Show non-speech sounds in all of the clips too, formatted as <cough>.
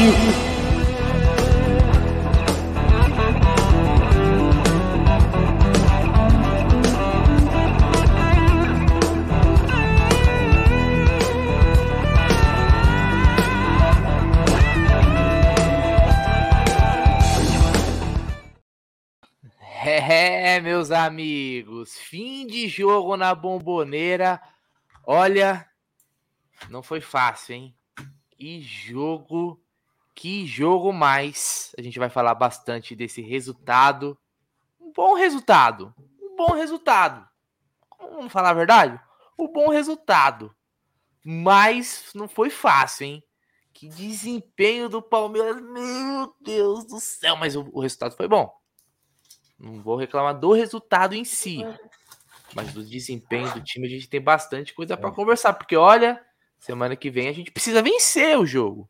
Modo competitivo ativo. É, meus amigos, fim de jogo na bomboneira. Olha, não foi fácil, hein? Que jogo, que jogo mais. A gente vai falar bastante desse resultado. Um bom resultado, um bom resultado. Vamos falar a verdade? Um bom resultado. Mas não foi fácil, hein? Que desempenho do Palmeiras, meu Deus do céu. Mas o, o resultado foi bom. Não vou reclamar do resultado em si, mas do desempenho do time a gente tem bastante coisa para é. conversar, porque olha, semana que vem a gente precisa vencer o jogo.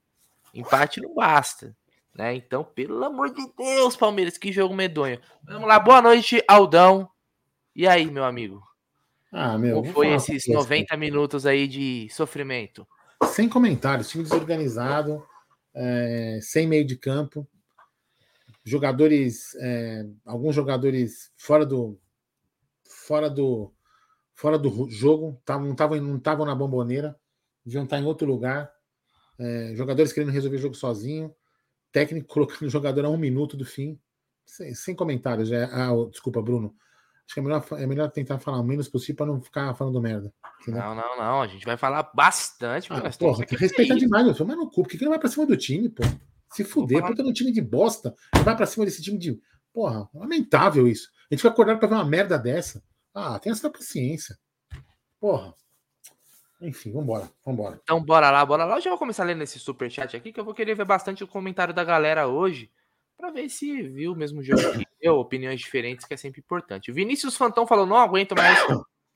Empate não basta, né? Então, pelo amor de Deus, Palmeiras, que jogo medonho. Vamos lá, boa noite, Aldão. E aí, meu amigo? Ah, meu, Como foi esses 90 minutos aí de sofrimento? Sem comentários, time desorganizado, é, sem meio de campo jogadores, é, alguns jogadores fora do fora do fora do jogo, tavam, não estavam não estavam na bomboneira, deviam estar em outro lugar. É, jogadores querendo resolver o jogo sozinho, técnico <laughs> colocando o jogador a um minuto do fim, sem, sem comentários. É, ah, desculpa, Bruno. Acho que é melhor, é melhor tentar falar o menos possível para não ficar falando merda. Entendeu? Não, não, não. A gente vai falar bastante. Ah, porra, que respeitar demais, meu filho. Mas no cu, por que, que não vai pra cima do time, pô? Se fuder, puta no time de bosta. Vai pra cima desse time de. Porra, lamentável isso. A gente fica acordado pra ver uma merda dessa. Ah, tem essa paciência. Porra. Enfim, vambora, vambora. Então, bora lá, bora lá. Eu já vou começar lendo esse superchat aqui, que eu vou querer ver bastante o comentário da galera hoje, para ver se viu o mesmo jogo que <coughs> eu, opiniões diferentes, que é sempre importante. O Vinícius Fantão falou: não aguento mais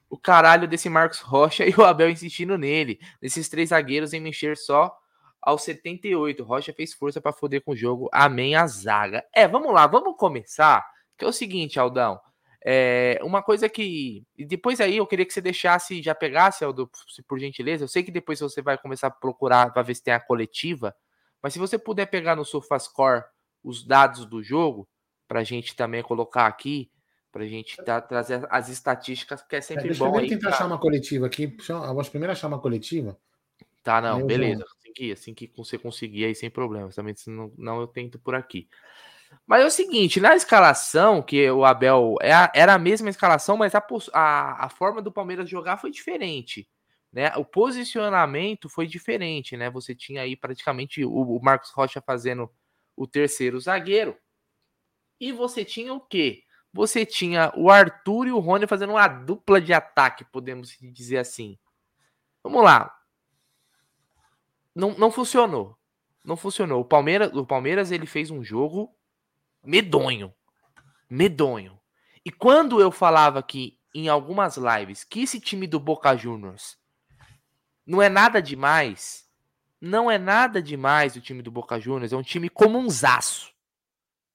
o caralho desse Marcos Rocha <laughs> e o Abel insistindo nele, nesses três zagueiros em mexer só aos 78. Rocha fez força para foder com o jogo. Amém a zaga. É, vamos lá, vamos começar. Que é o seguinte, Aldão. É, uma coisa que. E depois aí eu queria que você deixasse, já pegasse, Aldo, por gentileza. Eu sei que depois você vai começar a procurar para ver se tem a coletiva. Mas se você puder pegar no SofaScore os dados do jogo, para a gente também colocar aqui, para a gente tá, trazer as estatísticas, que é, é sempre é, deixa bom. Deixa eu tentar achar uma coletiva aqui. Eu acho primeiro achar uma coletiva. Tá, não, beleza que assim que você conseguir aí sem problemas. Também se não, não eu tento por aqui. Mas é o seguinte, na escalação, que o Abel é era a mesma escalação, mas a, a, a forma do Palmeiras jogar foi diferente. Né? O posicionamento foi diferente, né? Você tinha aí praticamente o, o Marcos Rocha fazendo o terceiro zagueiro. E você tinha o quê? Você tinha o Arthur e o Rony fazendo uma dupla de ataque, podemos dizer assim. Vamos lá não, não funcionou. Não funcionou. O Palmeiras, o Palmeiras ele fez um jogo medonho. Medonho. E quando eu falava aqui em algumas lives que esse time do Boca Juniors não é nada demais, não é nada demais o time do Boca Juniors, é um time comunzaço.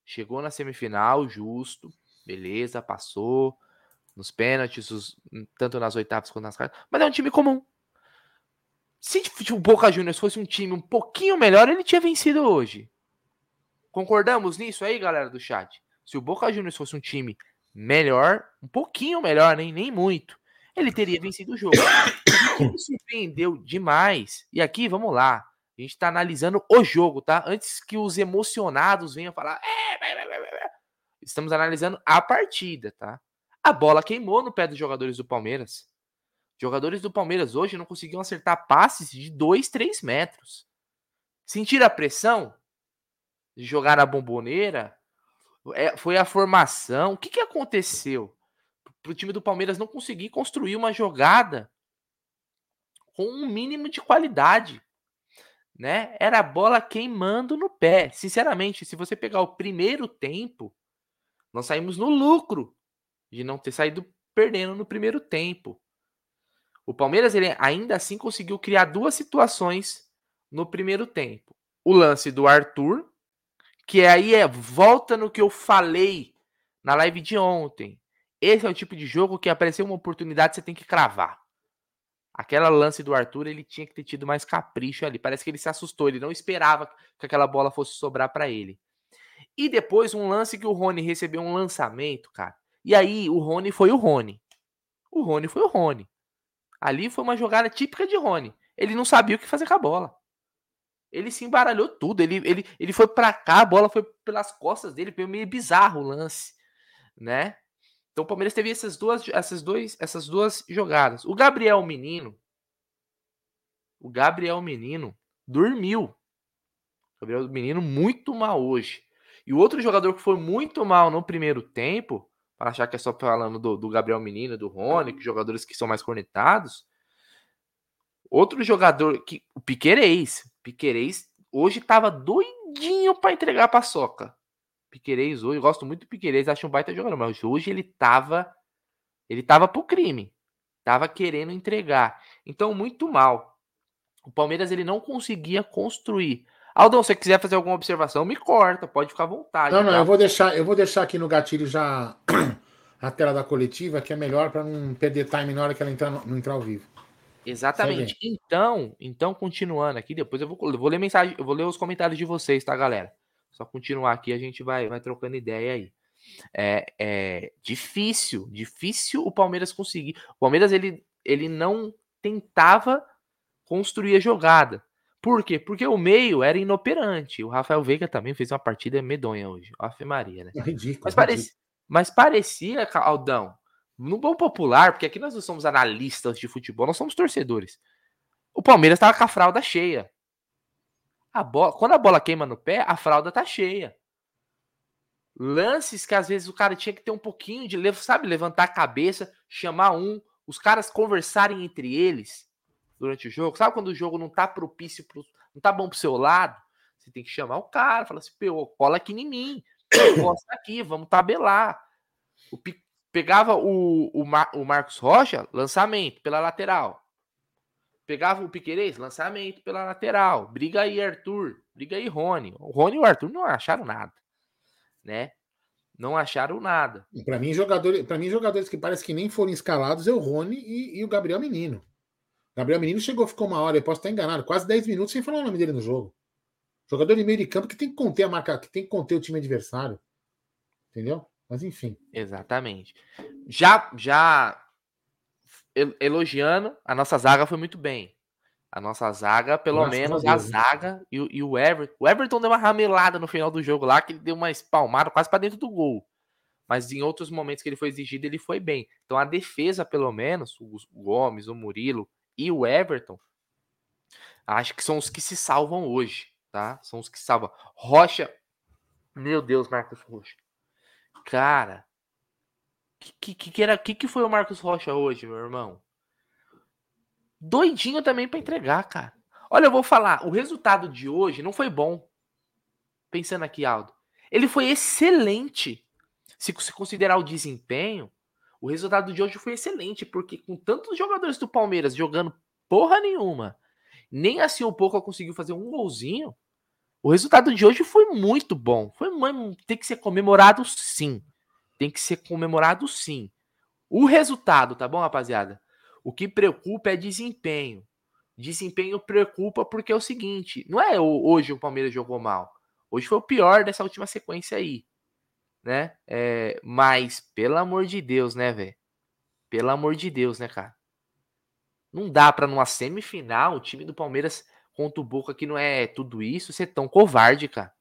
Chegou na semifinal, justo, beleza, passou nos pênaltis, os, tanto nas oitavas quanto nas quartas, mas é um time comum. Se o Boca Juniors fosse um time um pouquinho melhor, ele tinha vencido hoje. Concordamos nisso aí, galera do chat? Se o Boca Juniors fosse um time melhor, um pouquinho melhor, nem, nem muito, ele teria vencido o jogo. <coughs> Ele surpreendeu demais. E aqui, vamos lá. A gente tá analisando o jogo, tá? Antes que os emocionados venham falar. É, estamos analisando a partida, tá? A bola queimou no pé dos jogadores do Palmeiras. Jogadores do Palmeiras hoje não conseguiam acertar passes de 2, 3 metros. Sentir a pressão de jogar na bomboneira? É, foi a formação. O que, que aconteceu? Para o time do Palmeiras não conseguir construir uma jogada com um mínimo de qualidade. Né? Era a bola queimando no pé. Sinceramente, se você pegar o primeiro tempo, nós saímos no lucro de não ter saído perdendo no primeiro tempo. O Palmeiras ele ainda assim conseguiu criar duas situações no primeiro tempo. O lance do Arthur, que aí é volta no que eu falei na live de ontem. Esse é o tipo de jogo que apareceu uma oportunidade você tem que cravar. Aquela lance do Arthur, ele tinha que ter tido mais capricho ali. Parece que ele se assustou, ele não esperava que aquela bola fosse sobrar para ele. E depois um lance que o Rony recebeu um lançamento, cara. E aí o Rony foi o Rony. O Rony foi o Rony. Ali foi uma jogada típica de Rony. Ele não sabia o que fazer com a bola. Ele se embaralhou tudo. Ele, ele, ele foi para cá, a bola foi pelas costas dele, foi meio bizarro o lance, né? Então o Palmeiras teve essas duas, essas, dois, essas duas jogadas. O Gabriel Menino, o Gabriel Menino dormiu. O Gabriel Menino muito mal hoje. E o outro jogador que foi muito mal no primeiro tempo, para achar que é só falando do, do Gabriel Menino, do Rony, que jogadores que são mais conectados. Outro jogador que o Piquerez, Piquerez hoje tava doidinho para entregar a paçoca. Piquerez hoje, eu gosto muito do Piquerez, acho um baita jogador, mas hoje ele tava ele tava pro crime. Tava querendo entregar. Então, muito mal. O Palmeiras ele não conseguia construir. Aldão, se você quiser fazer alguma observação, me corta, pode ficar à vontade. Não, não, tá? eu vou deixar, eu vou deixar aqui no gatilho já <clears throat> a tela da coletiva, que é melhor para não perder time na hora que ela entrar, não entrar ao vivo. Exatamente. Então, então continuando aqui, depois eu vou, eu vou ler mensagem, eu vou ler os comentários de vocês, tá, galera? Só continuar aqui, a gente vai, vai trocando ideia aí. É, é difícil, difícil o Palmeiras conseguir. O Palmeiras ele, ele não tentava construir a jogada. Por quê? Porque o meio era inoperante. O Rafael Veiga também fez uma partida medonha hoje. Ave Maria, né? É ridículo. Mas, parecia, mas parecia, Aldão, no bom popular, porque aqui nós não somos analistas de futebol, nós somos torcedores. O Palmeiras estava com a fralda cheia. A bola, quando a bola queima no pé, a fralda tá cheia. Lances que às vezes o cara tinha que ter um pouquinho de, sabe, levantar a cabeça, chamar um, os caras conversarem entre eles durante o jogo. Sabe quando o jogo não tá propício, pro, não tá bom pro seu lado? Você tem que chamar o cara, falar assim, pô, cola aqui em mim, <clears throat> costa aqui, vamos tabelar. O, pegava o, o, Mar, o Marcos Rocha, lançamento pela lateral. Pegava o Piquerez, lançamento pela lateral. Briga aí, Arthur. Briga aí, Rony. O Rony e o Arthur não acharam nada, né? Não acharam nada. Para mim, jogadores, para mim, jogadores que parece que nem foram escalados é o Rony e, e o Gabriel Menino. Gabriel Menino chegou, ficou uma hora, eu posso estar enganado, quase 10 minutos sem falar o nome dele no jogo. Jogador de meio de campo que tem que conter a marca, que tem que conter o time adversário. Entendeu? Mas enfim. Exatamente. Já, já elogiando, a nossa zaga foi muito bem. A nossa zaga, pelo Graças menos a, Deus, a zaga e, e, o Everton. O Everton deu uma ramelada no final do jogo lá, que ele deu uma espalmada quase para dentro do gol. Mas em outros momentos que ele foi exigido, ele foi bem. Então a defesa, pelo menos, o Gomes, o Murilo, e o Everton, acho que são os que se salvam hoje, tá? São os que salvam. Rocha, meu Deus, Marcos Rocha. Cara, que que, que, era, que, que foi o Marcos Rocha hoje, meu irmão? Doidinho também para entregar, cara. Olha, eu vou falar, o resultado de hoje não foi bom. Pensando aqui, Aldo. Ele foi excelente. Se, se considerar o desempenho, o resultado de hoje foi excelente, porque com tantos jogadores do Palmeiras jogando porra nenhuma, nem assim um pouco conseguiu fazer um golzinho. O resultado de hoje foi muito bom. Foi tem que ser comemorado sim. Tem que ser comemorado sim. O resultado, tá bom, rapaziada? O que preocupa é desempenho. Desempenho preocupa porque é o seguinte, não é hoje o Palmeiras jogou mal. Hoje foi o pior dessa última sequência aí né? É, mas, pelo amor de Deus, né, velho? Pelo amor de Deus, né, cara? Não dá para numa semifinal o time do Palmeiras contra o Boca que não é tudo isso ser tão covarde, cara.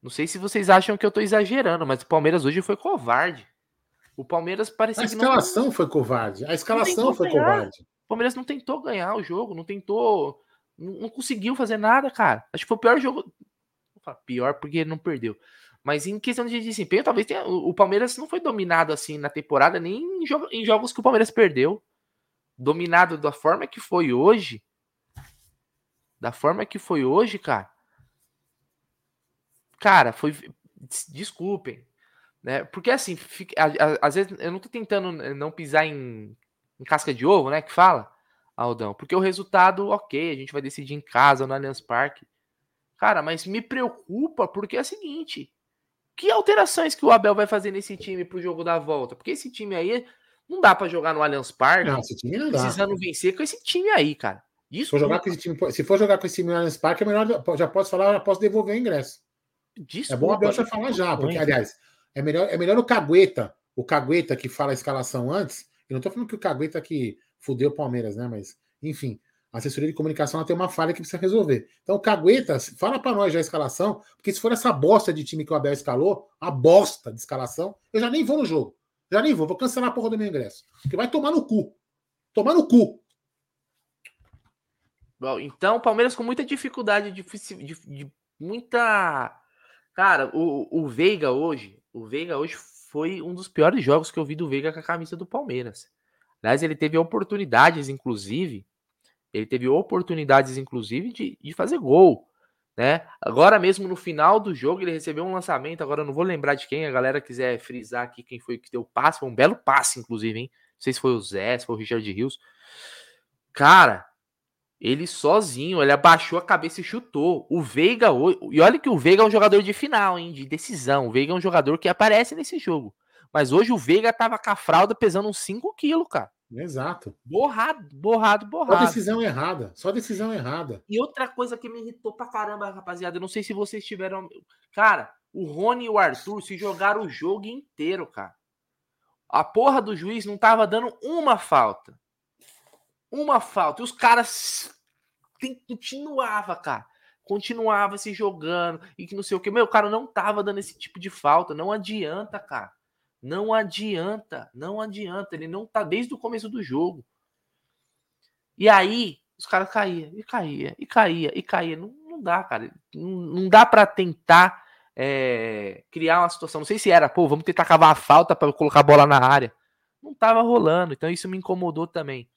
Não sei se vocês acham que eu tô exagerando, mas o Palmeiras hoje foi covarde. O Palmeiras parecia A escalação não... foi covarde. A escalação foi ganhar. covarde. O Palmeiras não tentou ganhar o jogo, não tentou. Não, não conseguiu fazer nada, cara. Acho que foi o pior jogo pior porque ele não perdeu. Mas em questão de desempenho, talvez tenha, o Palmeiras não foi dominado assim na temporada, nem em, jogo, em jogos que o Palmeiras perdeu. Dominado da forma que foi hoje. Da forma que foi hoje, cara. Cara, foi. Desculpem. Né? Porque assim, fica, às vezes eu não tô tentando não pisar em, em casca de ovo, né? Que fala, Aldão. Porque o resultado, ok, a gente vai decidir em casa, no Allianz Parque. Cara, mas me preocupa porque é o seguinte: que alterações que o Abel vai fazer nesse time pro jogo da volta? Porque esse time aí Não dá para jogar no Allianz Parque. Não, esse time não dá. Precisando vencer com esse time aí, cara. Se for jogar com esse time, se for jogar com esse time no Allianz Parque, é melhor, já posso falar, já posso devolver o ingresso. Desculpa, é bom a Abel já falar já, porque, aliás, é melhor, é melhor o Cagueta, o Cagueta que fala a escalação antes. Eu não tô falando que o Cagueta que fudeu o Palmeiras, né? Mas, enfim, a assessoria de comunicação tem uma falha que precisa resolver. Então, o Cagueta, fala para nós já a escalação, porque se for essa bosta de time que o Abel escalou, a bosta de escalação, eu já nem vou no jogo. Já nem vou, vou cancelar a porra do meu ingresso. Porque vai tomar no cu. Tomar no cu. Bom, então, o Palmeiras com muita dificuldade, de, de, de muita. Cara, o, o Veiga hoje, o Veiga hoje foi um dos piores jogos que eu vi do Veiga com a camisa do Palmeiras. Aliás, ele teve oportunidades, inclusive, ele teve oportunidades, inclusive, de, de fazer gol. Né? Agora mesmo no final do jogo ele recebeu um lançamento, agora eu não vou lembrar de quem, a galera quiser frisar aqui quem foi que deu o passe, foi um belo passe inclusive, hein? Não sei se foi o Zé, se foi o Richard Rios. Cara, ele sozinho, ele abaixou a cabeça e chutou. O Veiga, e olha que o Veiga é um jogador de final, hein, de decisão. O Veiga é um jogador que aparece nesse jogo. Mas hoje o Veiga tava com a fralda pesando uns 5 quilos, cara. Exato. Borrado, borrado, borrado. Só decisão errada. Só decisão errada. E outra coisa que me irritou pra caramba, rapaziada, eu não sei se vocês tiveram. Cara, o Rony e o Arthur se jogaram o jogo inteiro, cara. A porra do juiz não tava dando uma falta. Uma falta. E os caras continuava, cara. Continuava se jogando e que não sei o que. Meu, o cara não tava dando esse tipo de falta. Não adianta, cara. Não adianta, não adianta. Ele não tá desde o começo do jogo. E aí, os caras caíam, e caía, e caía, e caía. Não, não dá, cara. Não, não dá para tentar é, criar uma situação. Não sei se era, pô, vamos tentar cavar a falta para colocar a bola na área. Não tava rolando, então isso me incomodou também.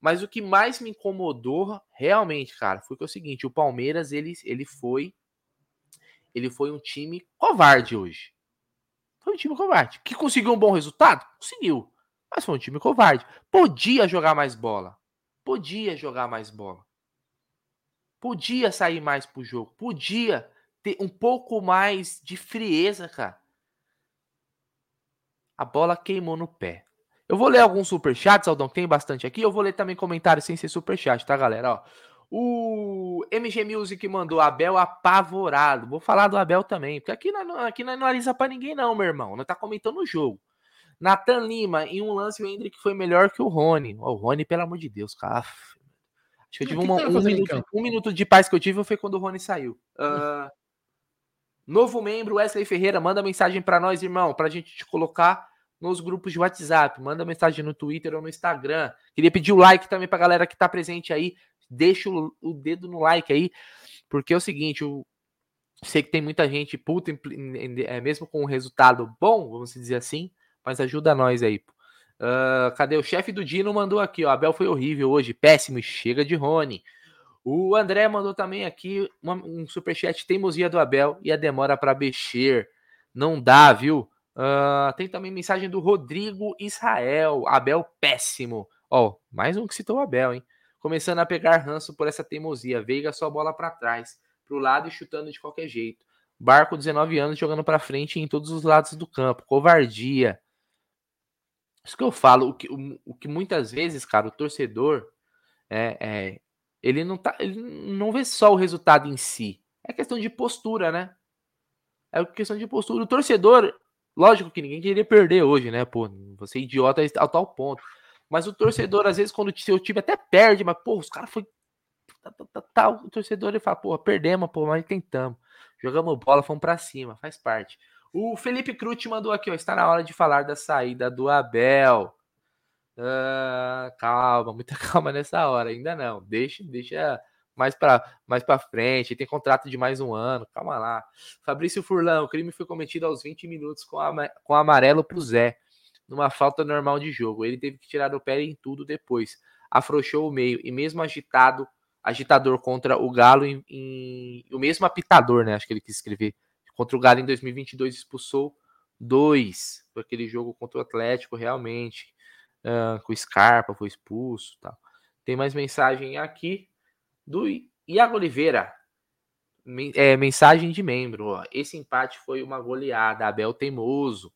Mas o que mais me incomodou realmente, cara, foi que é o seguinte: o Palmeiras ele, ele foi ele foi um time covarde hoje. Foi um time covarde. Que conseguiu um bom resultado? Conseguiu. Mas foi um time covarde. Podia jogar mais bola. Podia jogar mais bola. Podia sair mais pro jogo. Podia ter um pouco mais de frieza, cara. A bola queimou no pé. Eu vou ler alguns superchats, Aldão, tem bastante aqui. Eu vou ler também comentários sem ser superchat, tá, galera? Ó, o MG Music mandou Abel apavorado. Vou falar do Abel também, porque aqui não, aqui não analisa para ninguém, não, meu irmão. Não tá comentando o jogo. Nathan Lima, em um lance, o Hendrick foi melhor que o Rony. Oh, o Rony, pelo amor de Deus, cara. Acho que eu tive uma, um, minuto, um, minuto, de paz que eu tive foi quando o Rony saiu. Uh, novo membro, Wesley Ferreira, manda mensagem para nós, irmão, pra gente te colocar nos grupos de WhatsApp. Manda mensagem no Twitter ou no Instagram. Queria pedir o like também pra galera que tá presente aí deixa o, o, dedo no like aí, porque é o seguinte, eu sei que tem muita gente puta, é, mesmo com um resultado bom, vamos dizer assim, mas ajuda nós aí. Uh, cadê o chefe do Dino? Mandou aqui, ó. Abel foi horrível hoje, péssimo, chega de Rony. O André mandou também aqui uma, um superchat teimosia do Abel e a demora para mexer. Não dá, viu? Uh, tem também mensagem do Rodrigo Israel. Abel péssimo. Ó, mais um que citou o Abel, hein? Começando a pegar ranço por essa teimosia. Veiga só bola para trás, para o lado e chutando de qualquer jeito. Barco, 19 anos, jogando para frente em todos os lados do campo. Covardia. Isso que eu falo, o que, o, o que muitas vezes, cara, o torcedor é, é, ele não tá, ele não vê só o resultado em si. É questão de postura, né? É questão de postura. O torcedor, lógico que ninguém queria perder hoje, né? Pô, você é idiota a tal ponto. Mas o torcedor, às vezes, quando o seu time até perde, mas, pô, os caras foi. Tá, tá, tá, o torcedor ele fala, pô, perdemos, pô, mas tentamos. Jogamos bola, fomos para cima, faz parte. O Felipe Cruz mandou aqui, ó. Está na hora de falar da saída do Abel. Uh, calma, muita <laughs> calma nessa hora, ainda não. Deixa, deixa mais para mais para frente. Tem contrato de mais um ano, calma lá. Fabrício Furlan, o crime foi cometido aos 20 minutos com, a, com amarelo pro Zé numa falta normal de jogo. Ele teve que tirar o pé em tudo depois. Afrouxou o meio e mesmo agitado, agitador contra o Galo em, em, o mesmo apitador, né? Acho que ele quis escrever. Contra o Galo em 2022 expulsou dois. Foi aquele jogo contra o Atlético realmente. Uh, com o Scarpa foi expulso, tal. Tem mais mensagem aqui do Iago Oliveira. É, mensagem de membro. Ó. Esse empate foi uma goleada. Abel teimoso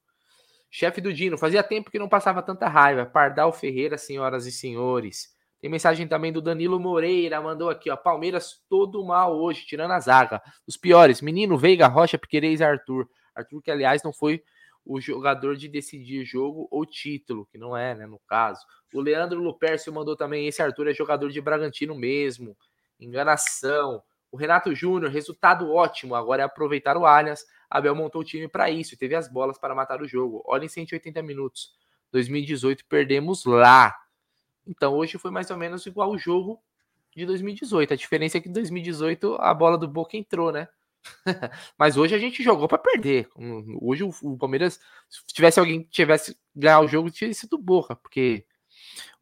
Chefe do Dino, fazia tempo que não passava tanta raiva. Pardal Ferreira, senhoras e senhores. Tem mensagem também do Danilo Moreira, mandou aqui, ó. Palmeiras todo mal hoje, tirando a zaga. Os piores, Menino, Veiga, Rocha, Piqueires e Arthur. Arthur, que aliás não foi o jogador de decidir jogo ou título, que não é, né, no caso. O Leandro Lupercio mandou também, esse Arthur é jogador de Bragantino mesmo. Enganação. O Renato Júnior, resultado ótimo, agora é aproveitar o Allianz. Abel montou o time para isso e teve as bolas para matar o jogo. Olha em 180 minutos. 2018 perdemos lá. Então hoje foi mais ou menos igual o jogo de 2018. A diferença é que em 2018 a bola do Boca entrou, né? <laughs> Mas hoje a gente jogou para perder. Hoje o, Palmeiras, se tivesse alguém que tivesse ganhar o jogo, tinha sido Boca, porque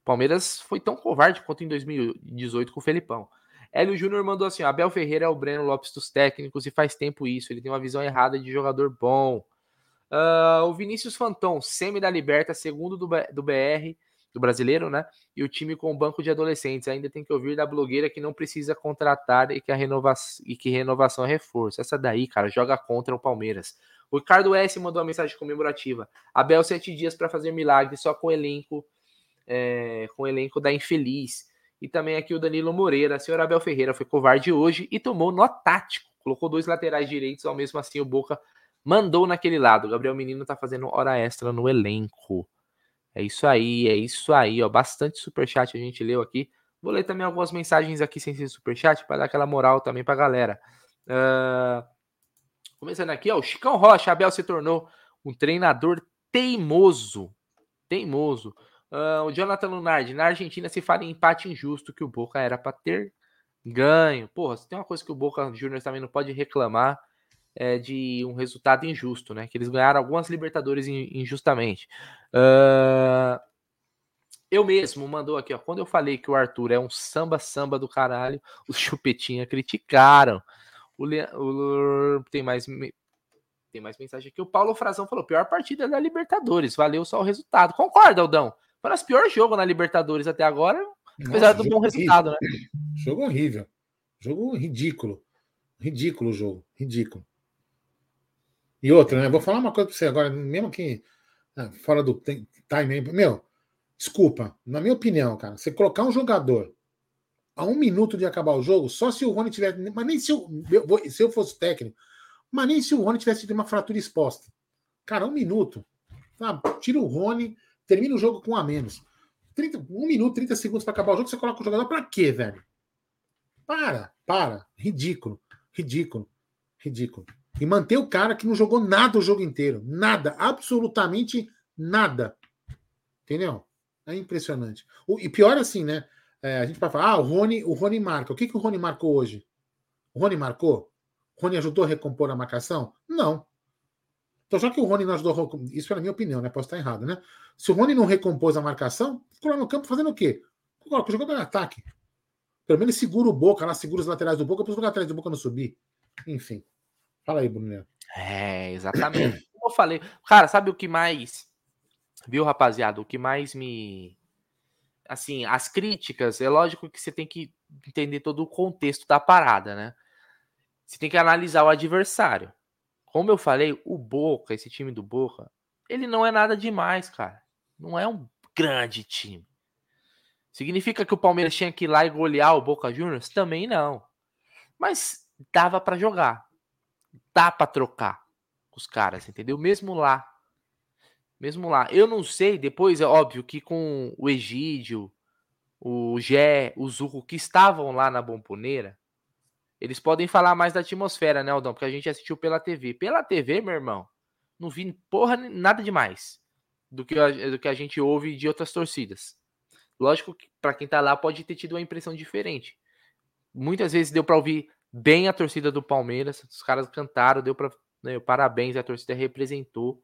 o Palmeiras foi tão covarde quanto em 2018 com o Felipão. Hélio Júnior mandou assim: Abel Ferreira é o Breno Lopes dos técnicos e faz tempo isso. Ele tem uma visão errada de jogador bom. Uh, o Vinícius Fanton, semi da Liberta, segundo do, do BR do brasileiro, né? E o time com o banco de adolescentes. Ainda tem que ouvir da blogueira que não precisa contratar e que a renovação e que renovação é reforço. Essa daí, cara, joga contra o Palmeiras. O Ricardo S mandou uma mensagem comemorativa. Abel sete dias para fazer milagre só com o elenco, é, com o elenco da infeliz. E também aqui o Danilo Moreira. A senhora Abel Ferreira foi covarde hoje e tomou nó tático. Colocou dois laterais direitos, ao mesmo assim o Boca mandou naquele lado. O Gabriel Menino tá fazendo hora extra no elenco. É isso aí, é isso aí, ó. Bastante superchat a gente leu aqui. Vou ler também algumas mensagens aqui sem ser superchat para dar aquela moral também pra galera. Uh... Começando aqui, ó. O Chicão Rocha, Abel se tornou um treinador teimoso. Teimoso. Uh, o Jonathan Lunardi, na Argentina se fala em empate injusto que o Boca era para ter ganho. Porra, se tem uma coisa que o Boca Juniors também não pode reclamar é, de um resultado injusto, né? Que eles ganharam algumas Libertadores injustamente. Uh, eu mesmo mandou aqui, ó. Quando eu falei que o Arthur é um samba-samba do caralho, <laughs> os chupetinha criticaram. O, Le... o... tem mais tem mais mensagem aqui. O Paulo Frazão falou: pior partida da Libertadores, valeu só o resultado. Concorda, Aldão? Foi o pior jogo na Libertadores até agora, Nossa, apesar do bom horrível. resultado, né? Jogo horrível. Jogo ridículo. Ridículo o jogo. Ridículo. E outra, né? Vou falar uma coisa para você agora, mesmo que né, fora do time. Meu, desculpa, na minha opinião, cara, você colocar um jogador a um minuto de acabar o jogo, só se o Rony tivesse. Mas nem se eu, se eu fosse técnico, mas nem se o Rony tivesse tido uma fratura exposta. Cara, um minuto. Tá? Tira o Rony, termina o jogo com um a menos. 30, um minuto, 30 segundos para acabar o jogo, você coloca o jogador para quê, velho? Para, para. Ridículo, ridículo, ridículo. E manter o cara que não jogou nada o jogo inteiro. Nada, absolutamente nada. Entendeu? É impressionante. O, e pior assim, né? É, a gente vai falar, ah, o Rony, o Rony marca. O que, que o Rony marcou hoje? O Rony marcou? O Rony ajudou a recompor a marcação? Não. Então, já que o Rony não ajudou, isso é a minha opinião, né? Posso estar errado, né? Se o Rony não recompôs a marcação, ficou lá no campo fazendo o quê? Coloca o jogador em ataque. Pelo menos segura o Boca lá, segura os laterais do Boca para os laterais do Boca não subir. Enfim. Fala aí, Bruno. É, exatamente. <coughs> Como eu falei, cara, sabe o que mais. Viu, rapaziada? O que mais me. Assim, as críticas, é lógico que você tem que entender todo o contexto da parada, né? Você tem que analisar o adversário. Como eu falei, o Boca, esse time do Boca, ele não é nada demais, cara. Não é um grande time. Significa que o Palmeiras tinha que ir lá e golear o Boca Juniors? Também não. Mas dava para jogar dá para trocar os caras, entendeu? Mesmo lá. Mesmo lá. Eu não sei, depois é óbvio que com o Egídio, o Gé, o Zurro, que estavam lá na Bomponeira, eles podem falar mais da atmosfera, né, Aldão? Porque a gente assistiu pela TV. Pela TV, meu irmão, não vi porra nada demais do que a, do que a gente ouve de outras torcidas. Lógico que para quem tá lá pode ter tido uma impressão diferente. Muitas vezes deu para ouvir bem a torcida do Palmeiras. Os caras cantaram, deu para né, parabéns, a torcida representou.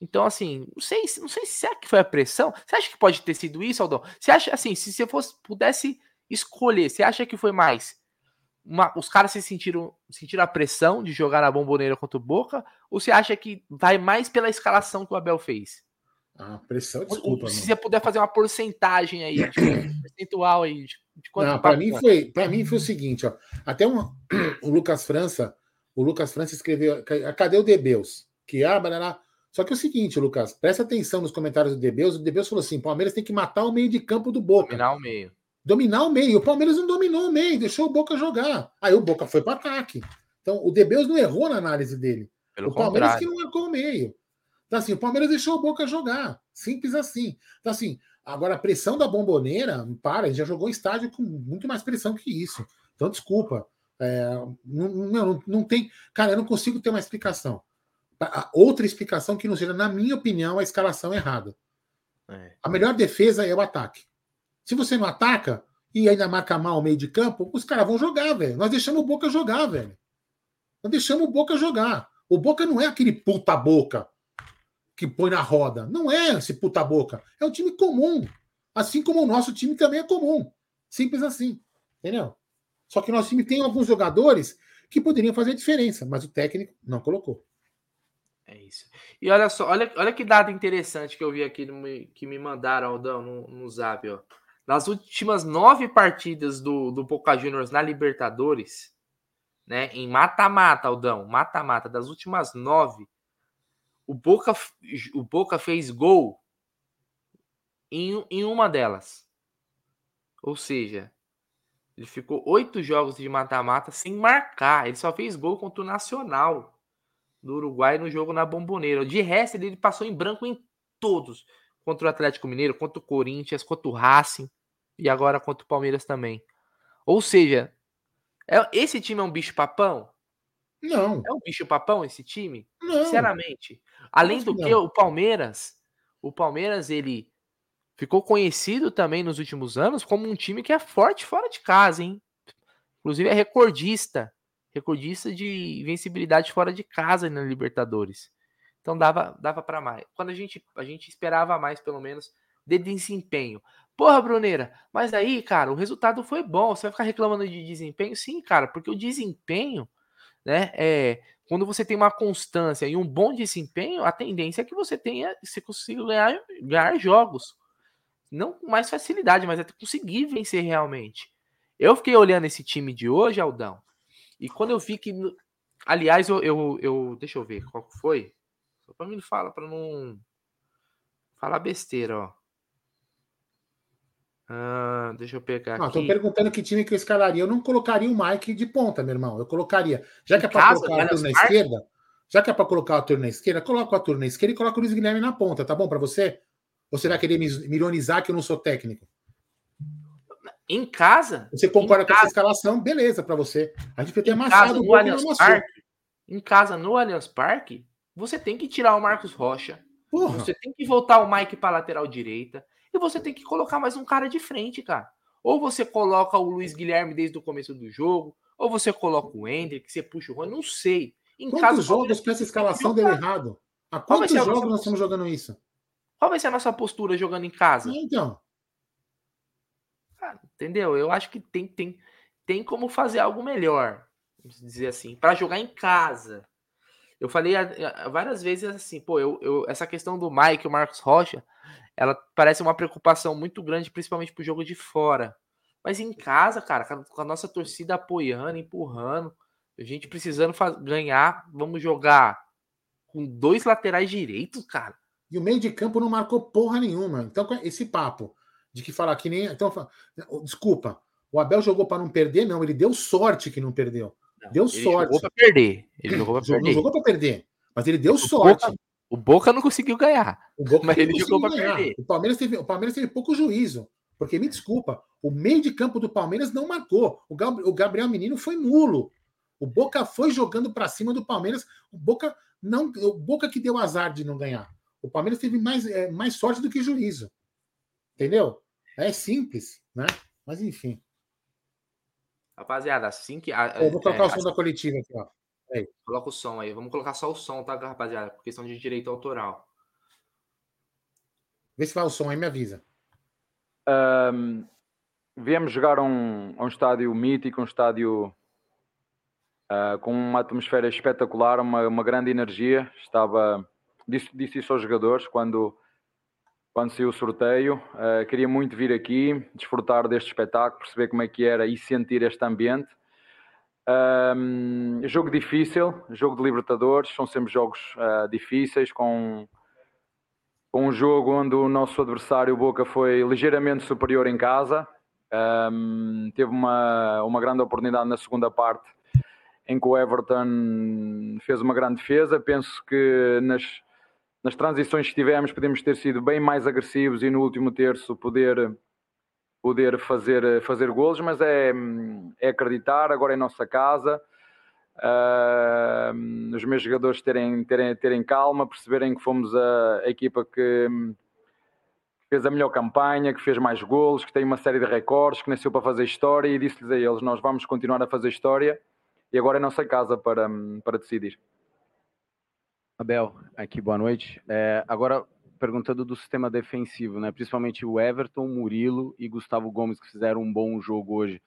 Então, assim, não sei, não sei se é que foi a pressão. Você acha que pode ter sido isso, Aldão? Você acha assim, se você fosse, pudesse escolher, você acha que foi mais uma, os caras se sentiram, sentiram a pressão de jogar na bomboneira contra o Boca? Ou você acha que vai mais pela escalação que o Abel fez? A pressão, desculpa. Se você puder fazer uma porcentagem aí, de, <coughs> percentual aí, de para mim foi, para mim foi o seguinte, ó. Até um, <coughs> o Lucas França, o Lucas França escreveu, cadê o Debeus? Que ah, barará, Só que é o seguinte, Lucas, presta atenção nos comentários do Debeus. O Debeus falou assim: Palmeiras tem que matar o meio de campo do Boca. Dominar o meio. Dominar o meio. O Palmeiras não dominou o meio, deixou o Boca jogar. Aí o Boca foi para ataque. Então o Debeus não errou na análise dele. Pelo o Palmeiras contrário. que não marcou o meio. Então, assim, o Palmeiras deixou o Boca jogar. Simples assim. Então, assim, agora a pressão da bomboneira, para, ele já jogou estádio com muito mais pressão que isso. Então, desculpa. É, não, não, não tem. Cara, eu não consigo ter uma explicação. Outra explicação que não seja, na minha opinião, a escalação errada. É. A melhor defesa é o ataque. Se você não ataca e ainda marca mal o meio de campo, os caras vão jogar, velho. Nós deixamos o Boca jogar, velho. Nós deixamos o Boca jogar. O Boca não é aquele puta boca que põe na roda. Não é esse puta boca. É um time comum. Assim como o nosso time também é comum. Simples assim. Entendeu? Só que o nosso time tem alguns jogadores que poderiam fazer diferença, mas o técnico não colocou. É isso. E olha só, olha, olha que dado interessante que eu vi aqui no, que me mandaram, Aldão, no, no zap, ó. Nas últimas nove partidas do, do Boca Juniors na Libertadores, né? Em mata-mata, Aldão, mata-mata, das últimas nove, o Boca, o Boca fez gol em, em uma delas. Ou seja, ele ficou oito jogos de mata-mata sem marcar. Ele só fez gol contra o Nacional do Uruguai no jogo na Bomboneira. De resto, ele passou em branco em todos. Contra o Atlético Mineiro, contra o Corinthians, contra o Racing e agora contra o Palmeiras também. Ou seja, é- esse time é um bicho papão? Não, É um bicho papão esse time? não. Sinceramente. Além do que que, não. o Palmeiras, o Palmeiras, ele ficou conhecido também nos últimos anos como um time que é forte fora de casa, hein? Inclusive é recordista. Recordista de invencibilidade fora de casa na Libertadores. Então dava, dava para mais. Quando a gente, a gente esperava mais, pelo menos, de desempenho. Porra, Bruneira, mas aí, cara, o resultado foi bom. Você vai ficar reclamando de desempenho? Sim, cara, porque o desempenho, né, é, quando você tem uma constância e um bom desempenho, a tendência é que você tenha, você consiga ganhar, ganhar jogos. Não com mais facilidade, mas até conseguir vencer realmente. Eu fiquei olhando esse time de hoje, Aldão, e quando eu vi que. Aliás, eu, eu, eu- Deixa eu ver qual foi. Só pra mim não fala, pra não falar besteira, ó. Ah, deixa eu pegar Não, aqui. estou perguntando que time que eu escalaria. Eu não colocaria o Mike de ponta, meu irmão. Eu colocaria. Já que é para colocar no o na esquerda, já que é para colocar o Arthur na esquerda, coloca o Arthur na esquerda e coloca o Luiz Guilherme na ponta, tá bom para você? Ou você vai querer me ironizar que eu não sou técnico? Em casa, Você concorda com essa casa. escalação? Beleza para você. A gente podia ter amassado o Allianz. Parque, em casa no Allianz Parque, você tem que tirar o Marcos Rocha, Porra, você tem que voltar o Mike para lateral direita e você tem que colocar mais um cara de frente, cara. Ou você coloca o Luiz Guilherme desde o começo do jogo, ou você coloca o Hendrick, você puxa o Rony, não sei. Em quantos o Palmeiras- jogos que essa escalação deu errado? Há quantos jogos nossa nós estamos jogando isso? qual vai ser a nossa postura jogando em casa? Então, Cara, entendeu? Eu acho que tem, tem, tem como fazer algo melhor, vamos dizer assim, para jogar em casa. Eu falei várias vezes assim, pô, eu, eu- essa questão do Mike, o Marcos Rocha, ela parece uma preocupação muito grande, principalmente pro jogo de fora. Mas em casa, cara, com a- nossa torcida apoiando, empurrando, a gente precisando ganhar, vamos jogar com dois laterais direitos, cara. E o meio de campo não marcou porra nenhuma. Então, esse papo de que falar que nem. Então, desculpa, o Abel jogou para não perder, não. Ele deu sorte que não perdeu. Deu Ele sorte. jogou pra perder. Ele jogou Não <laughs> perder. jogou para perder, mas ele deu O sorte. O Boca não conseguiu ganhar. O Boca mas não ele jogou pra ganhar. perder. O Palmeiras, teve, o Palmeiras teve pouco juízo. Porque, me desculpa, o meio de campo do Palmeiras não marcou. O, Gab- o Gabriel Menino foi nulo. O Boca foi jogando para cima do Palmeiras. O Boca não, o Boca que deu azar de não ganhar. O Palmeiras teve mais, é, mais sorte do que juízo. Entendeu? É simples, né? Mas enfim. Rapaziada, assim que. a- Eu vou colocar é, o som da coletiva aqui, ó. Coloca o som aí. Vamos colocar só o som, tá, rapaziada? Por questão de direito autoral. Vê se vai o som aí, me avisa. Ahm, viemos jogar a um, um estádio mítico, um estádio ah, com uma atmosfera espetacular, uma, uma grande energia. Estava, disse, disse isso aos jogadores quando, quando saiu o sorteio. Ah, queria muito vir aqui, desfrutar deste espetáculo, perceber como é que era e sentir este ambiente. Um, jogo difícil, jogo de Libertadores, são sempre jogos uh, difíceis, com, com um jogo onde o nosso adversário, Boca, foi ligeiramente superior em casa. Um, teve uma, uma grande oportunidade na segunda parte em que o Everton fez uma grande defesa. Penso que nas, nas transições que tivemos podemos ter sido bem mais agressivos e no último terço poder, poder fazer, fazer golos, mas é, é acreditar, agora é nossa casa. Uh, os meus jogadores terem, terem, terem calma, perceberem que fomos a, a equipa que fez a melhor campanha, que fez mais golos, que tem uma série de recordes, que nasceu para fazer história e disse-lhes a eles: Nós vamos continuar a fazer história e agora é nossa casa para, para decidir. Abel, aqui boa noite. É, agora perguntando do sistema defensivo, né? Principalmente o Everton, Murilo e Gustavo Gomes que fizeram um bom jogo hoje.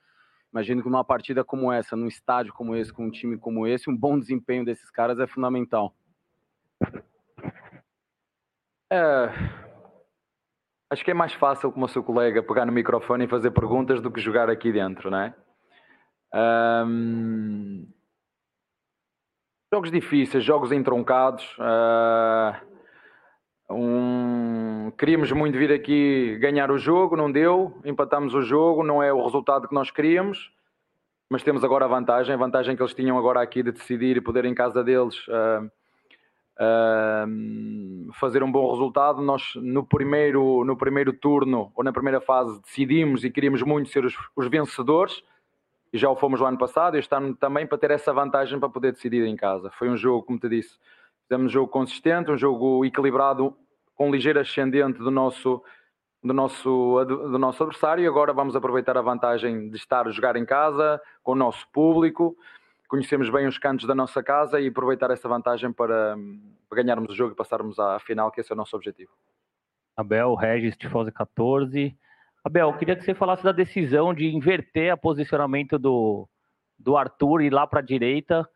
Imagino que numa partida como essa, num estádio como esse, com um time como esse, um bom desempenho desses caras é fundamental. É, acho que é mais fácil, como o seu colega, pegar no microfone e fazer perguntas do que jogar aqui dentro, não é? Um, jogos difíceis, jogos entroncados. Uh, um, queríamos muito vir aqui ganhar o jogo, não deu. Empatamos o jogo, não é o resultado que nós queríamos. Mas temos agora a vantagem, a vantagem que eles tinham agora aqui de decidir e poder em casa deles uh, uh, fazer um bom resultado. Nós no primeiro, no primeiro turno ou na primeira fase decidimos e queríamos muito ser os, os vencedores e já o fomos no ano passado, este ano também, para ter essa vantagem para poder decidir em casa. Foi um jogo, como te disse, fizemos um jogo consistente, um jogo equilibrado, com ligeiro ascendente do nosso, do nosso, do nosso adversário, e agora vamos aproveitar a vantagem de estar a jogar em casa, com o nosso público, conhecemos bem os cantos da nossa casa e aproveitar essa vantagem para, para ganharmos o jogo e passarmos à final, que esse é o nosso objetivo. Abel, Regis, Tifose 14, Abel, queria que você falasse da decisão de inverter o posicionamento do, do Arthur e lá para a direita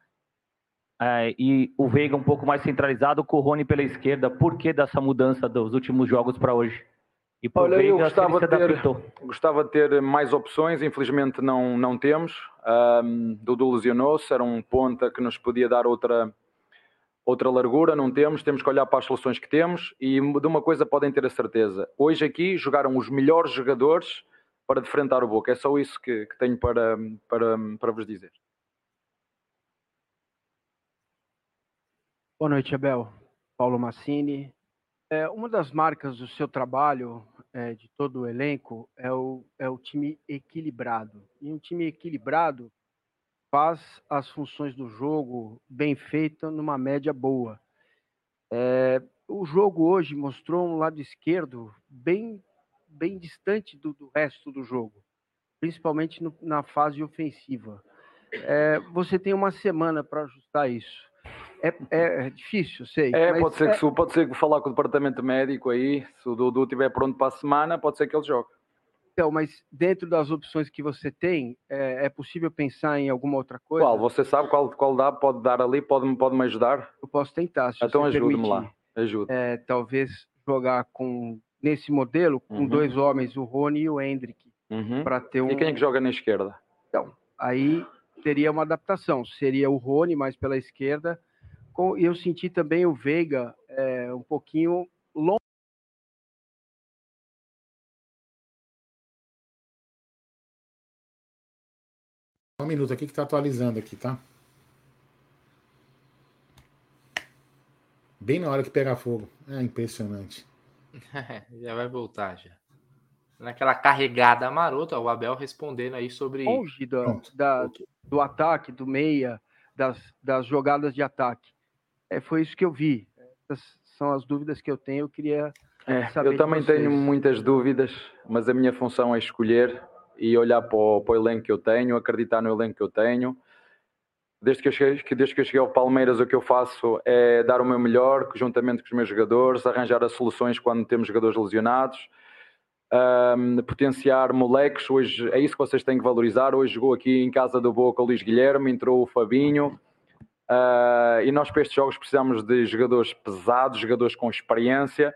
é, e o Veiga um pouco mais centralizado com o Rony pela esquerda. Por que dessa mudança dos últimos jogos para hoje? E por Olha, Veiga, eu gostava de, ter, gostava de ter mais opções, infelizmente não, não temos. Um, Dudu lesionou-se, era um ponta que nos podia dar outra, outra largura não temos, temos que olhar para as soluções que temos e de uma coisa podem ter a certeza. Hoje aqui jogaram os melhores jogadores para defrontar o Boca. É só isso que, que tenho para, para, para vos dizer. Boa noite, Abel. Paulo Massini. É, uma das marcas do seu trabalho, é, de todo o elenco, é o, é o time equilibrado. E um time equilibrado faz as funções do jogo bem feita numa média boa. É, o jogo hoje mostrou um lado esquerdo bem, bem distante do, do resto do jogo, principalmente no, na fase ofensiva. É, você tem uma semana para ajustar isso. É, é, difícil, sei. É, pode ser, que, é pode ser que falar com o departamento médico aí, se o Dudu estiver pronto para a semana, pode ser que ele jogue. Então, mas dentro das opções que você tem, é, é, possível pensar em alguma outra coisa? Qual? Você sabe qual, qual dá, pode dar ali, pode, pode me ajudar? Eu posso tentar. então ajude-me lá, ajude. É, talvez jogar com nesse modelo com uhum. dois homens, o Rony e o Hendrick, uhum. para ter um. E quem é que joga na esquerda? Então, aí teria uma adaptação. Seria o Rony mais pela esquerda. Com, e eu senti também o Veiga é, um pouquinho longe Um minuto aqui que está atualizando aqui, tá? Bem na hora que pegar fogo. É impressionante. <laughs> já vai voltar já. Naquela carregada marota, o Abel respondendo aí sobre. Longe do, da, do ataque, do meia, das, das jogadas de ataque. É, foi isso que eu vi. Essas são as dúvidas que eu tenho. Eu queria. É, eu também tenho muitas dúvidas, mas a minha função é escolher e olhar para o, para o elenco que eu tenho, acreditar no elenco que eu tenho. Desde que, eu cheguei, desde que eu cheguei ao Palmeiras, o que eu faço é dar o meu melhor, juntamente com os meus jogadores, arranjar as soluções quando temos jogadores lesionados, um, potenciar moleques. Hoje é isso que vocês têm que valorizar. Hoje jogou aqui em casa do Boca o Luís Guilherme, entrou o Fabinho. Uh, e nós para estes jogos precisamos de jogadores pesados, jogadores com experiência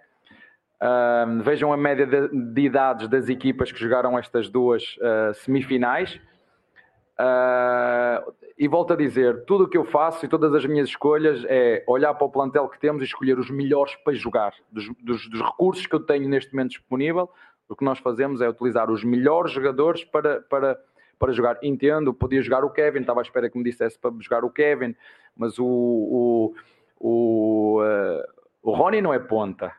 Uh, vejam a média de, de, idades das equipas que jogaram estas duas uh, semifinais. E volto a dizer, tudo o que eu faço e todas as minhas escolhas é olhar para o plantel que temos e escolher os melhores para jogar. Dos, dos, dos recursos que eu tenho neste momento disponível, o que nós fazemos é utilizar os melhores jogadores para, para, para jogar. Entendo, podia jogar o Kevin, estava à espera que me dissesse para jogar o Kevin, mas o, o, o, uh, o Rony não é ponta,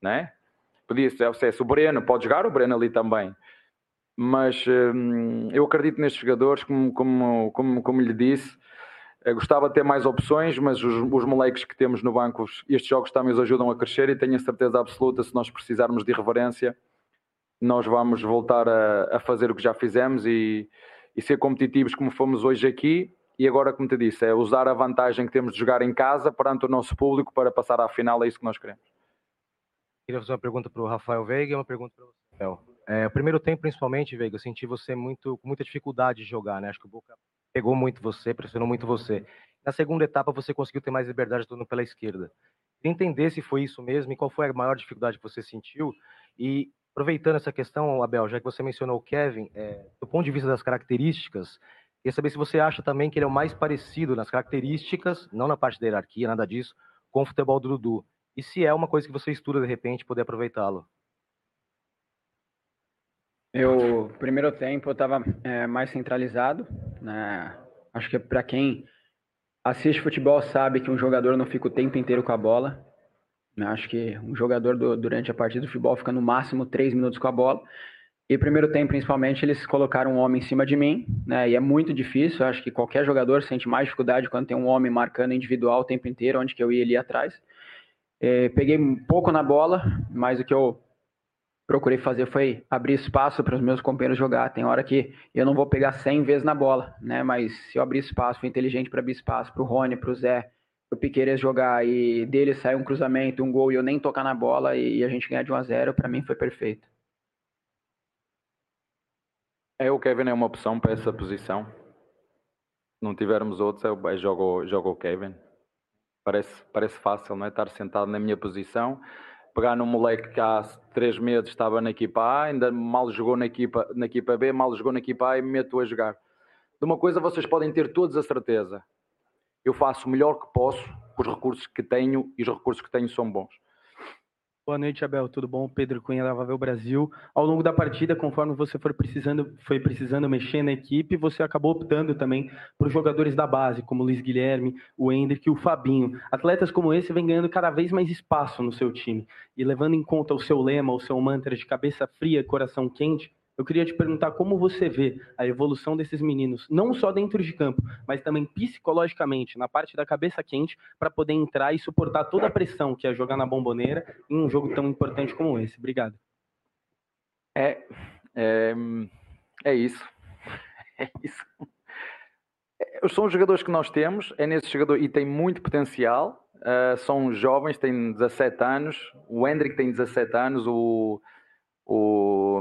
né? Podia ser, se o Breno, pode jogar o Breno ali também mas hum, eu acredito nestes jogadores, como, como, como, como lhe disse. Eu gostava de ter mais opções, mas os, os moleques que temos no banco, estes jogos também os ajudam a crescer e tenho a certeza absoluta, se nós precisarmos de irreverência, nós vamos voltar a, a fazer o que já fizemos e, e ser competitivos como fomos hoje aqui. E agora, como te disse, é usar a vantagem que temos de jogar em casa perante o nosso público para passar à final, é isso que nós queremos. Queria fazer uma pergunta para o Rafael Veiga e uma pergunta para você, Rafael. É, o primeiro tempo, principalmente, Veiga, eu senti você muito com muita dificuldade de jogar, né? Acho que o Boca pegou muito você, pressionou muito você. Na segunda etapa, você conseguiu ter mais liberdade atuando pela esquerda. Entender se foi isso mesmo e qual foi a maior dificuldade que você sentiu. E aproveitando essa questão, Abel, já que você mencionou o Kevin, é, do ponto de vista das características, queria saber se você acha também que ele é o mais parecido nas características, não na parte da hierarquia, nada disso, com o futebol do Dudu. E se é uma coisa que você estuda de repente, poder aproveitá-lo. Eu, primeiro tempo, eu estava é, mais centralizado. Né? Acho que para quem assiste futebol sabe que um jogador não fica o tempo inteiro com a bola. Né? Acho que um jogador do, durante a partida do futebol fica no máximo três minutos com a bola. E primeiro tempo, principalmente, eles colocaram um homem em cima de mim, né? E é muito difícil. Acho que qualquer jogador sente mais dificuldade quando tem um homem marcando individual o tempo inteiro, onde que eu ia ali atrás. É, peguei um pouco na bola, mas o que eu procurei fazer foi abrir espaço para os meus companheiros jogar. Tem hora que eu não vou pegar 100 vezes na bola, né? Mas se eu abrir espaço, fui inteligente para abrir espaço para o Rony, para o Zé, o Piqueires jogar e dele sair um cruzamento, um gol e eu nem tocar na bola e a gente ganhar de 1 a 0, para mim foi perfeito. É, o Kevin é uma opção para essa posição. Se não tivermos outros, eu jogo, jogo o Kevin. Parece, parece fácil, não é? Estar sentado na minha posição pegar num moleque que há três meses estava na equipa A, ainda mal jogou na equipa, na equipa B, mal jogou na equipa A e me meto a jogar. De uma coisa vocês podem ter todos a certeza. Eu faço o melhor que posso com os recursos que tenho e os recursos que tenho são bons. Boa noite, Abel. Tudo bom? Pedro Cunha da Vavel Brasil. Ao longo da partida, conforme você for precisando, foi precisando mexer na equipe, você acabou optando também por jogadores da base, como o Luiz Guilherme, o Hendrick e o Fabinho. Atletas como esse vêm ganhando cada vez mais espaço no seu time. E levando em conta o seu lema, o seu mantra de cabeça fria, coração quente, eu queria te perguntar como você vê a evolução desses meninos, não só dentro de campo, mas também psicologicamente, na parte da cabeça quente, para poder entrar e suportar toda a pressão que é jogar na bomboneira em um jogo tão importante como esse. Obrigado. É, é, é isso. <laughs> É isso. É, são os jogadores que nós temos, é nesse jogador e tem muito potencial. Uh, são jovens, têm 17 anos. O Hendrick tem 17 anos, o, o,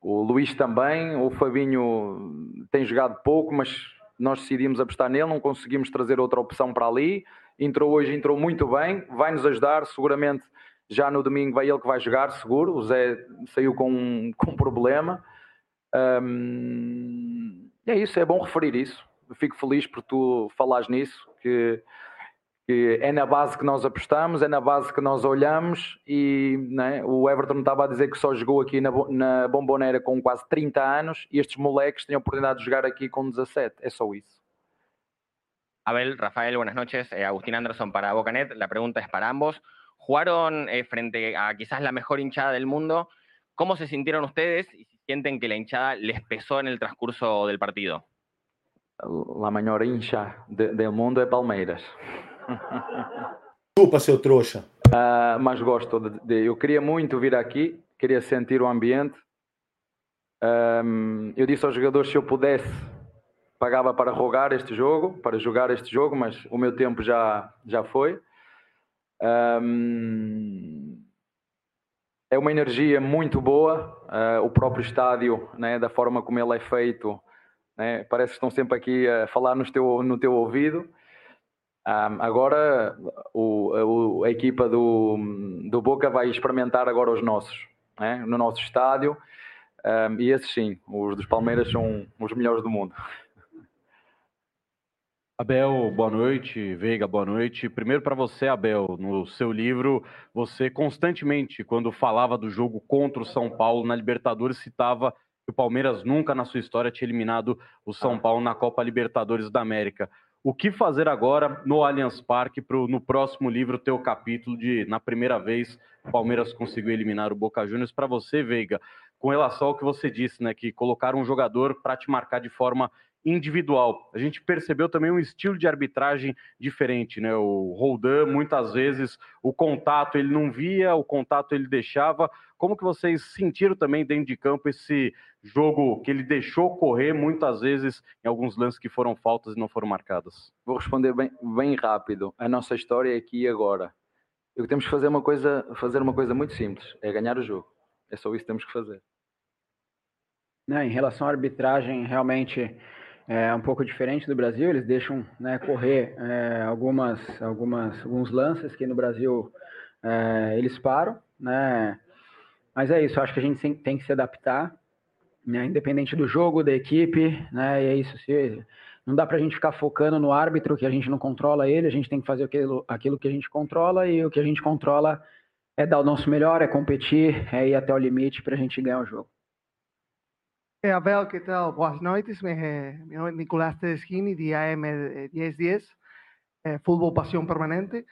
o Luís também, o Fabinho tem jogado pouco, mas nós decidimos apostar nele, não conseguimos trazer outra opção para ali. Entrou hoje, entrou muito bem, vai nos ajudar, seguramente já no domingo vai ele que vai jogar, seguro. O Zé saiu com, com problema. Hum, é isso, é bom referir isso. fico feliz por tu falares nisso, que que é na base que nós apostamos, é na base que nós olhamos e né, o Everton estava a dizer que só jogou aqui na, na Bomboneira com quase 30 anos e estes moleques têm a oportunidade de jogar aqui com 17, é só isso. Abel, Rafael, buenas noches. Eh, Agustín Anderson para Bocanet. La pregunta es para ambos. Jugaron eh, frente a quizás la mejor hinchada del mundo. ¿Cómo se sintieron ustedes y si sienten que la hinchada les pesó en el transcurso del partido? La mayor hincha de, del mundo es Palmeiras. Desculpa, seu trouxa. Uh, mas gosto de, de, Eu queria muito vir aqui, queria sentir o ambiente. Um, eu disse aos jogadores se eu pudesse pagava para rogar este jogo, para jogar este jogo, mas o meu tempo já já foi. Um, é uma energia muito boa. Uh, o próprio estádio, né, da forma como ele é feito, né, parece que estão sempre aqui a falar no teu, no teu ouvido. Um, agora o, a, a, equipa do, do Boca vai experimentar agora os nossos, né? no nosso estádio. Um, e esses sim, os dos Palmeiras são os melhores do mundo. Abel, boa noite. Veiga, boa noite. Primeiro para você, Abel, no seu livro, você constantemente, quando falava do jogo contra o São Paulo na Libertadores, citava que o Palmeiras nunca na sua história tinha eliminado o São Paulo na Copa Libertadores da América. O que fazer agora no Allianz Parque para no próximo livro ter o capítulo de, na primeira vez, Palmeiras conseguiu eliminar o Boca Juniors? Para você, Veiga, com relação ao que você disse, né, que colocaram um jogador para te marcar de forma individual. A gente percebeu também um estilo de arbitragem diferente, né? O Roldan, muitas vezes, o contato ele não via, o contato ele deixava. Como que vocês sentiram também dentro de campo esse jogo que ele deixou correr muitas vezes em alguns lances que foram faltas e não foram marcadas? Vou responder bem, bem rápido. A nossa história é aqui e agora. E temos que fazer uma coisa, fazer uma coisa muito simples, é ganhar o jogo. É só isso que temos que fazer. Não, em relação à arbitragem, realmente é um pouco diferente do Brasil. Eles deixam né, correr é, algumas, algumas, alguns lances que no Brasil é, eles param, né? Mas é isso. Acho que a gente tem que se adaptar, né, independente do jogo, da equipe, né? E é isso. Se, não dá para a gente ficar focando no árbitro que a gente não controla ele. A gente tem que fazer aquilo, aquilo que a gente controla e o que a gente controla é dar o nosso melhor, é competir, é ir até o limite para a gente ganhar o jogo. Eh, Abel, ¿qué tal? Boas noites. Eh, mi nombre es Nicolás Tedeschini, de AM 1010, eh, Fútbol Pasión Permanente.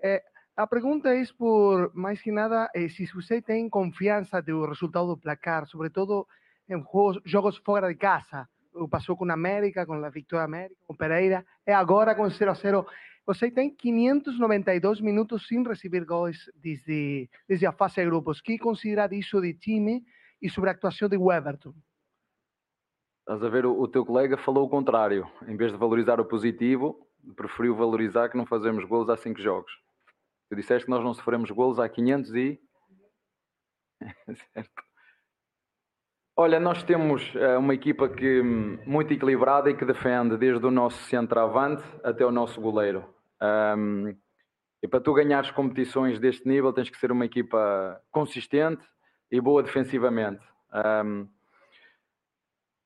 Eh, a pergunta é por, mais que nada, eh, se você tem confiança do resultado do placar, sobretudo em jogos, jogos fora de casa. Passou com a América, com a Vitória América, com Pereira, e agora com 0 a 0. Você tem 592 minutos sem receber gols desde, desde a fase de grupos. O que considera disso de time e sobre a actuação de Everton? Estás a ver, o, teu colega falou o contrário. Em vez de valorizar o positivo, preferiu valorizar que não fazemos golos há 5 jogos. Tu disseste que nós não sofremos golos há 500 e... <laughs> certo. Olha, nós temos uh, uma equipa que hum, muito equilibrada e que defende desde o nosso centroavante até o nosso goleiro. Um, e para tu ganhares competições deste nível tens que ser uma equipa consistente e boa defensivamente. Um,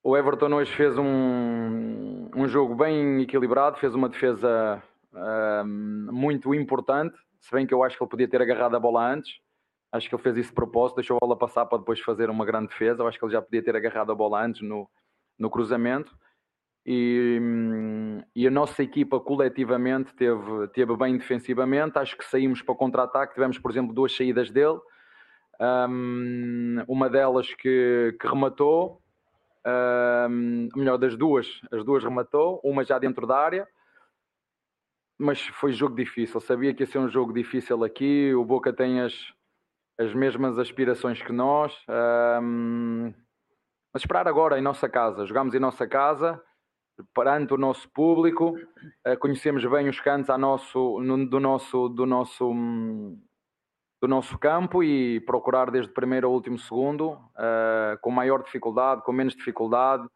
o Everton hoje fez um, um jogo bem equilibrado, fez uma defesa um, muito importante, se bem que eu acho que ele podia ter agarrado a bola antes. Acho que ele fez isso de propósito, deixou a bola passar para depois fazer uma grande defesa. Eu acho que ele já podia ter agarrado a bola antes no, no cruzamento. E, e, a nossa equipa coletivamente teve, teve bem defensivamente. Acho que saímos para contra-ataque. Tivemos, por exemplo, duas saídas dele. Um, uma delas que, que rematou, um, melhor das duas, as duas rematou, uma já dentro da área, mas foi jogo difícil. Sabia que ia ser um jogo difícil aqui. O Boca tem as, as mesmas aspirações que nós. Um, mas esperar agora em nossa casa. Jogamos em nossa casa, perante o nosso público, uh, conhecemos bem os cantos nosso, no, do nosso, do nosso do nosso campo e procurar desde o primeiro ao último segundo, uh, com maior dificuldade, com menos dificuldade,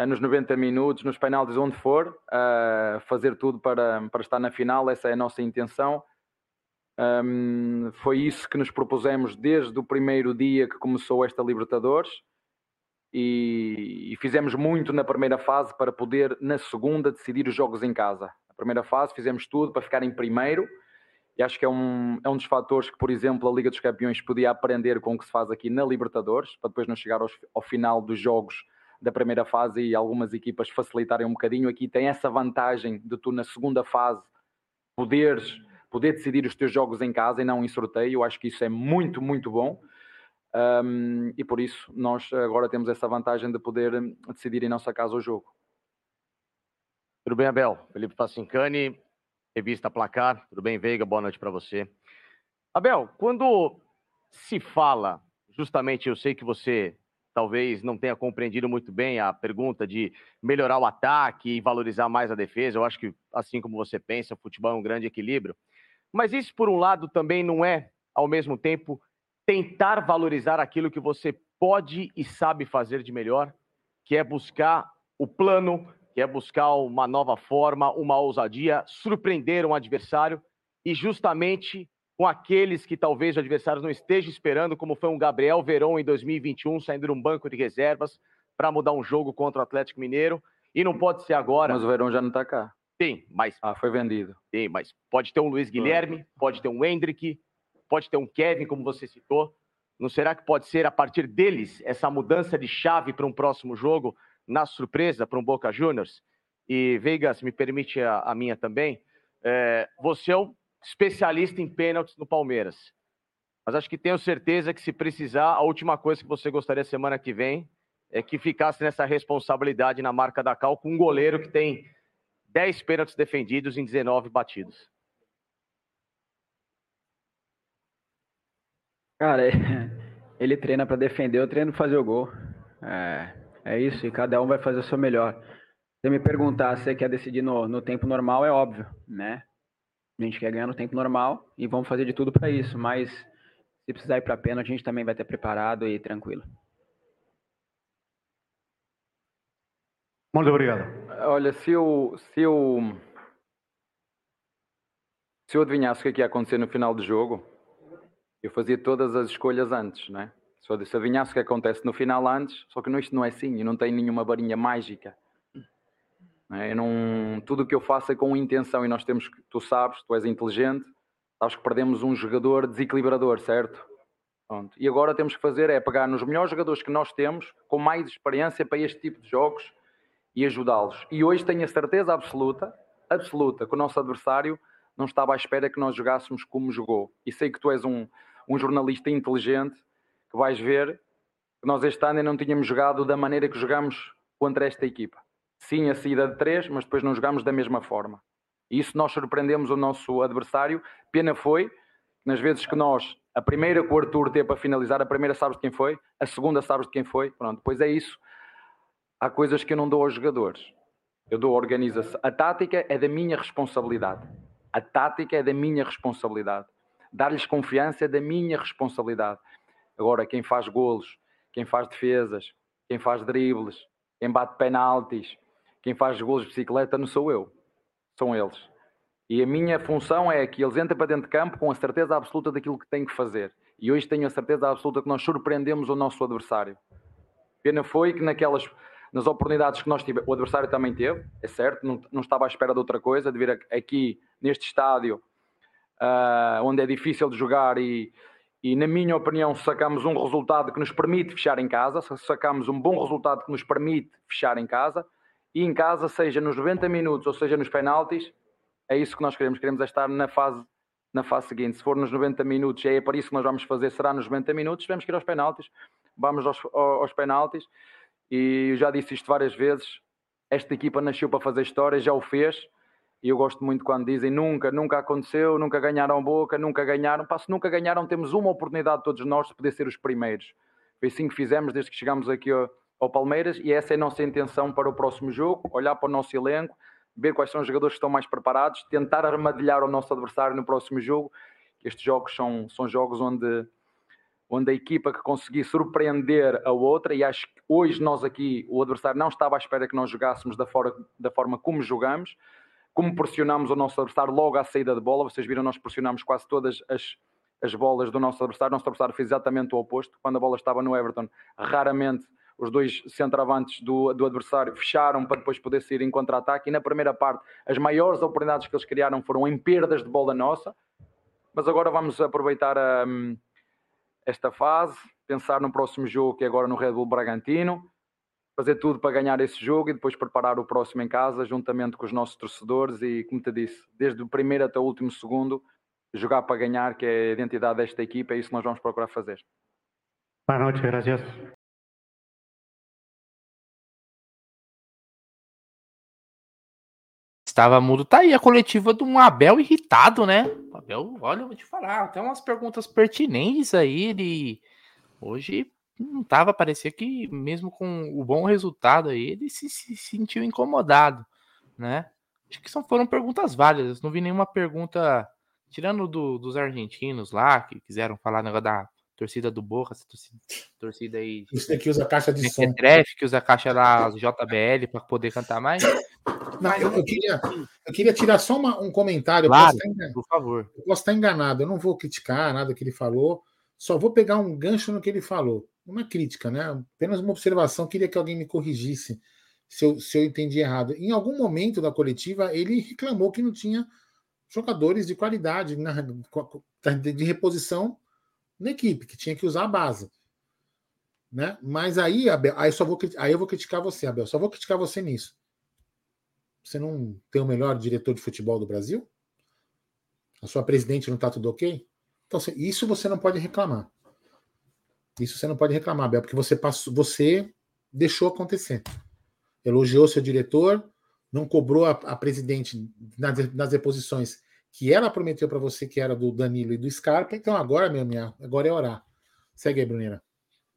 uh, nos 90 minutos, nos penaltis, onde for, fazer tudo para, para estar na final, essa é a nossa intenção. Um, foi isso que nos propusemos desde o primeiro dia que começou esta Libertadores e, e fizemos muito na primeira fase para poder, na segunda, decidir os jogos em casa. Na primeira fase fizemos tudo para ficar em primeiro, e acho que é um, é um dos fatores que, por exemplo, a Liga dos Campeões podia aprender com o que se faz aqui na Libertadores, para depois não chegar aos, ao final dos jogos da primeira fase e algumas equipas facilitarem um bocadinho. Aqui tem essa vantagem de tu, na segunda fase, poderes poder decidir os teus jogos em casa e não em sorteio. Acho que isso é muito, muito bom. Um, e por isso nós agora temos essa vantagem de poder decidir em nossa casa o jogo. Tudo bem, Abel? Felipe Facincani, Revista Placar. Tudo bem, Veiga? Boa noite para você. Abel, quando se fala, justamente eu sei que você talvez não tenha compreendido muito bem a pergunta de melhorar o ataque e valorizar mais a defesa. Eu acho que, assim como você pensa, o futebol é um grande equilíbrio. Mas isso, por um lado, também não é, ao mesmo tempo, tentar valorizar aquilo que você pode e sabe fazer de melhor, que é buscar o plano, que é buscar uma nova forma, uma ousadia, surpreender um adversário e justamente com aqueles que talvez o adversário não esteja esperando, como foi um Gabriel Verón em 2021, saindo de um banco de reservas para mudar um jogo contra o Atlético Mineiro. E não pode ser agora. Mas o Verón já não está cá. Sim, mas. Ah, foi vendido. Sim, mas pode ter um Luiz Guilherme, pode ter um Hendrick, pode ter um Kevin, como você citou. Não será que pode ser a partir deles essa mudança de chave para um próximo jogo, na surpresa para um Boca Juniors? E Vegas, me permite a, a minha também. É, você é um especialista em pênaltis no Palmeiras. Mas acho que tenho certeza que se precisar, a última coisa que você gostaria semana que vem é que ficasse nessa responsabilidade na marca da Cal com um goleiro que tem 10 pênaltis defendidos em 19 batidos. Cara, <laughs> ele treina para defender, eu treino para fazer o gol. É, é isso, e cada um vai fazer o seu melhor. Se me perguntar se você quer decidir no, no tempo normal, é óbvio, né? A gente quer ganhar no tempo normal e vamos fazer de tudo para isso, mas se precisar ir para pênalti, a gente também vai ter preparado e tranquilo. Muito obrigado. Olha, se eu, se eu, se eu adivinhasse o que é que ia acontecer no final do jogo, eu fazia todas as escolhas antes, né? Se eu se adivinhasse o que acontece no final antes, só que não, isto não é assim, eu não tenho nenhuma varinha mágica. né? Eu não, tudo o que eu faço é com intenção e nós temos, que- tu sabes, tu és inteligente, sabes que perdemos um jogador desequilibrador, certo? Pronto. E agora temos que fazer é pegar nos melhores jogadores que nós temos, com mais experiência para este tipo de jogos e ajudá-los. E hoje tenho a certeza absoluta, absoluta, que o nosso adversário não estava à espera que nós jogássemos como jogou. E sei que tu és um, um jornalista inteligente, que vais ver que nós este ano não tínhamos jogado da maneira que jogamos contra esta equipa. Sim, a saída de três, mas depois não jogámos da mesma forma. E isso nós surpreendemos o nosso adversário. Pena foi, nas vezes que nós, a primeira que o Arthur teve para finalizar, a primeira sabes de quem foi, a segunda sabes de quem foi, pronto, depois é isso. Há coisas que eu não dou aos jogadores. Eu dou a organização. A tática é da minha responsabilidade. A tática é da minha responsabilidade. Dar-lhes confiança é da minha responsabilidade. Agora, quem faz golos, quem faz defesas, quem faz dribles, quem bate penaltis, quem faz golos de bicicleta, não sou eu. São eles. E a minha função é que eles entrem para dentro de campo com a certeza absoluta daquilo que têm que fazer. E hoje tenho a certeza absoluta que nós surpreendemos o nosso adversário. Pena foi que naquelas nas oportunidades que nós tivemos, o adversário também teve, é certo, não, não estava à espera de outra coisa, de vir aqui neste estádio, ah, onde é difícil de jogar e, e, na minha opinião, sacamos um resultado que nos permite fechar em casa, sacamos um bom resultado que nos permite fechar em casa, e em casa, seja nos 90 minutos ou seja nos penaltis, é isso que nós queremos, queremos é estar na fase na fase seguinte, se for nos 90 minutos, é para isso que nós vamos fazer, será nos 90 minutos, tivemos que ir aos penaltis, vamos aos, aos penaltis, e eu já disse isto várias vezes, esta equipa nasceu para fazer história, já o fez, e eu gosto muito quando dizem nunca, nunca aconteceu, nunca ganharam boca, nunca ganharam, pá, se nunca ganharam, temos uma oportunidade todos nós de poder ser os primeiros. Foi assim que fizemos desde que chegamos aqui ao, ao Palmeiras, e essa é a nossa intenção para o próximo jogo, olhar para o nosso elenco, ver quais são os jogadores que estão mais preparados, tentar armadilhar o nosso adversário no próximo jogo. Estes jogos são, são jogos onde, onde a equipa que conseguir surpreender a outra, e acho que hoje nós aqui, o adversário não estava à espera que nós jogássemos da, fora, da forma como jogamos, como pressionamos o nosso adversário logo à saída de bola. Vocês viram, nós pressionamos quase todas as, as bolas do nosso adversário. O nosso adversário fez exatamente o oposto. Quando a bola estava no Everton, raramente os dois centroavantes do, do adversário fecharam para depois poder sair em contra-ataque. E na primeira parte, as maiores oportunidades que eles criaram foram em perdas de bola nossa. Mas agora vamos aproveitar hum, esta fase, pensar no próximo jogo, que é agora no Red Bull Bragantino, fazer tudo para ganhar esse jogo e depois preparar o próximo em casa, juntamente com os nossos torcedores. E, como te disse, desde o primeiro até o último segundo, jogar para ganhar, que é a identidade desta equipa, é isso que nós vamos procurar fazer. Boa noite, gracias. Estava mudo. Tá aí a coletiva de um Abel irritado, né? O Abel, olha, eu vou te falar, tem umas perguntas pertinentes aí. Ele hoje não tava, parecia que mesmo com o bom resultado aí, ele se, se sentiu incomodado, né? Acho que são, foram perguntas válidas. Não vi nenhuma pergunta, tirando do, dos argentinos lá, que quiseram falar negócio da torcida do Boca, essa torcida, torcida aí. Isso aqui usa caixa de som. Mequetrefe, que usa a caixa da JBL para poder cantar mais. Não, eu, eu queria, eu queria tirar só uma- um comentário. eu Claro, posso estar engan- por favor. Eu posso estar enganado, eu não vou criticar nada que ele falou, só vou pegar um gancho no que ele falou. Uma crítica, né? Apenas uma observação, queria que alguém me corrigisse se eu, se eu entendi errado. Em algum momento da coletiva, ele reclamou que não tinha jogadores de qualidade na, de reposição na equipe, que tinha que usar a base. Né? Mas aí, Abel, aí, só vou, aí eu vou criticar você, Abel. Só vou criticar você nisso. Você não tem o melhor diretor de futebol do Brasil? A sua presidente não está tudo ok? Então, isso você não pode reclamar. Isso você não pode reclamar, Abel, porque você passou, você deixou acontecer. Elogiou seu diretor, não cobrou a, a presidente nas, nas que ela prometeu para você, que era do Danilo e do Scarpa. Então agora, meu minha, agora é orar. Segue aí, Brunera.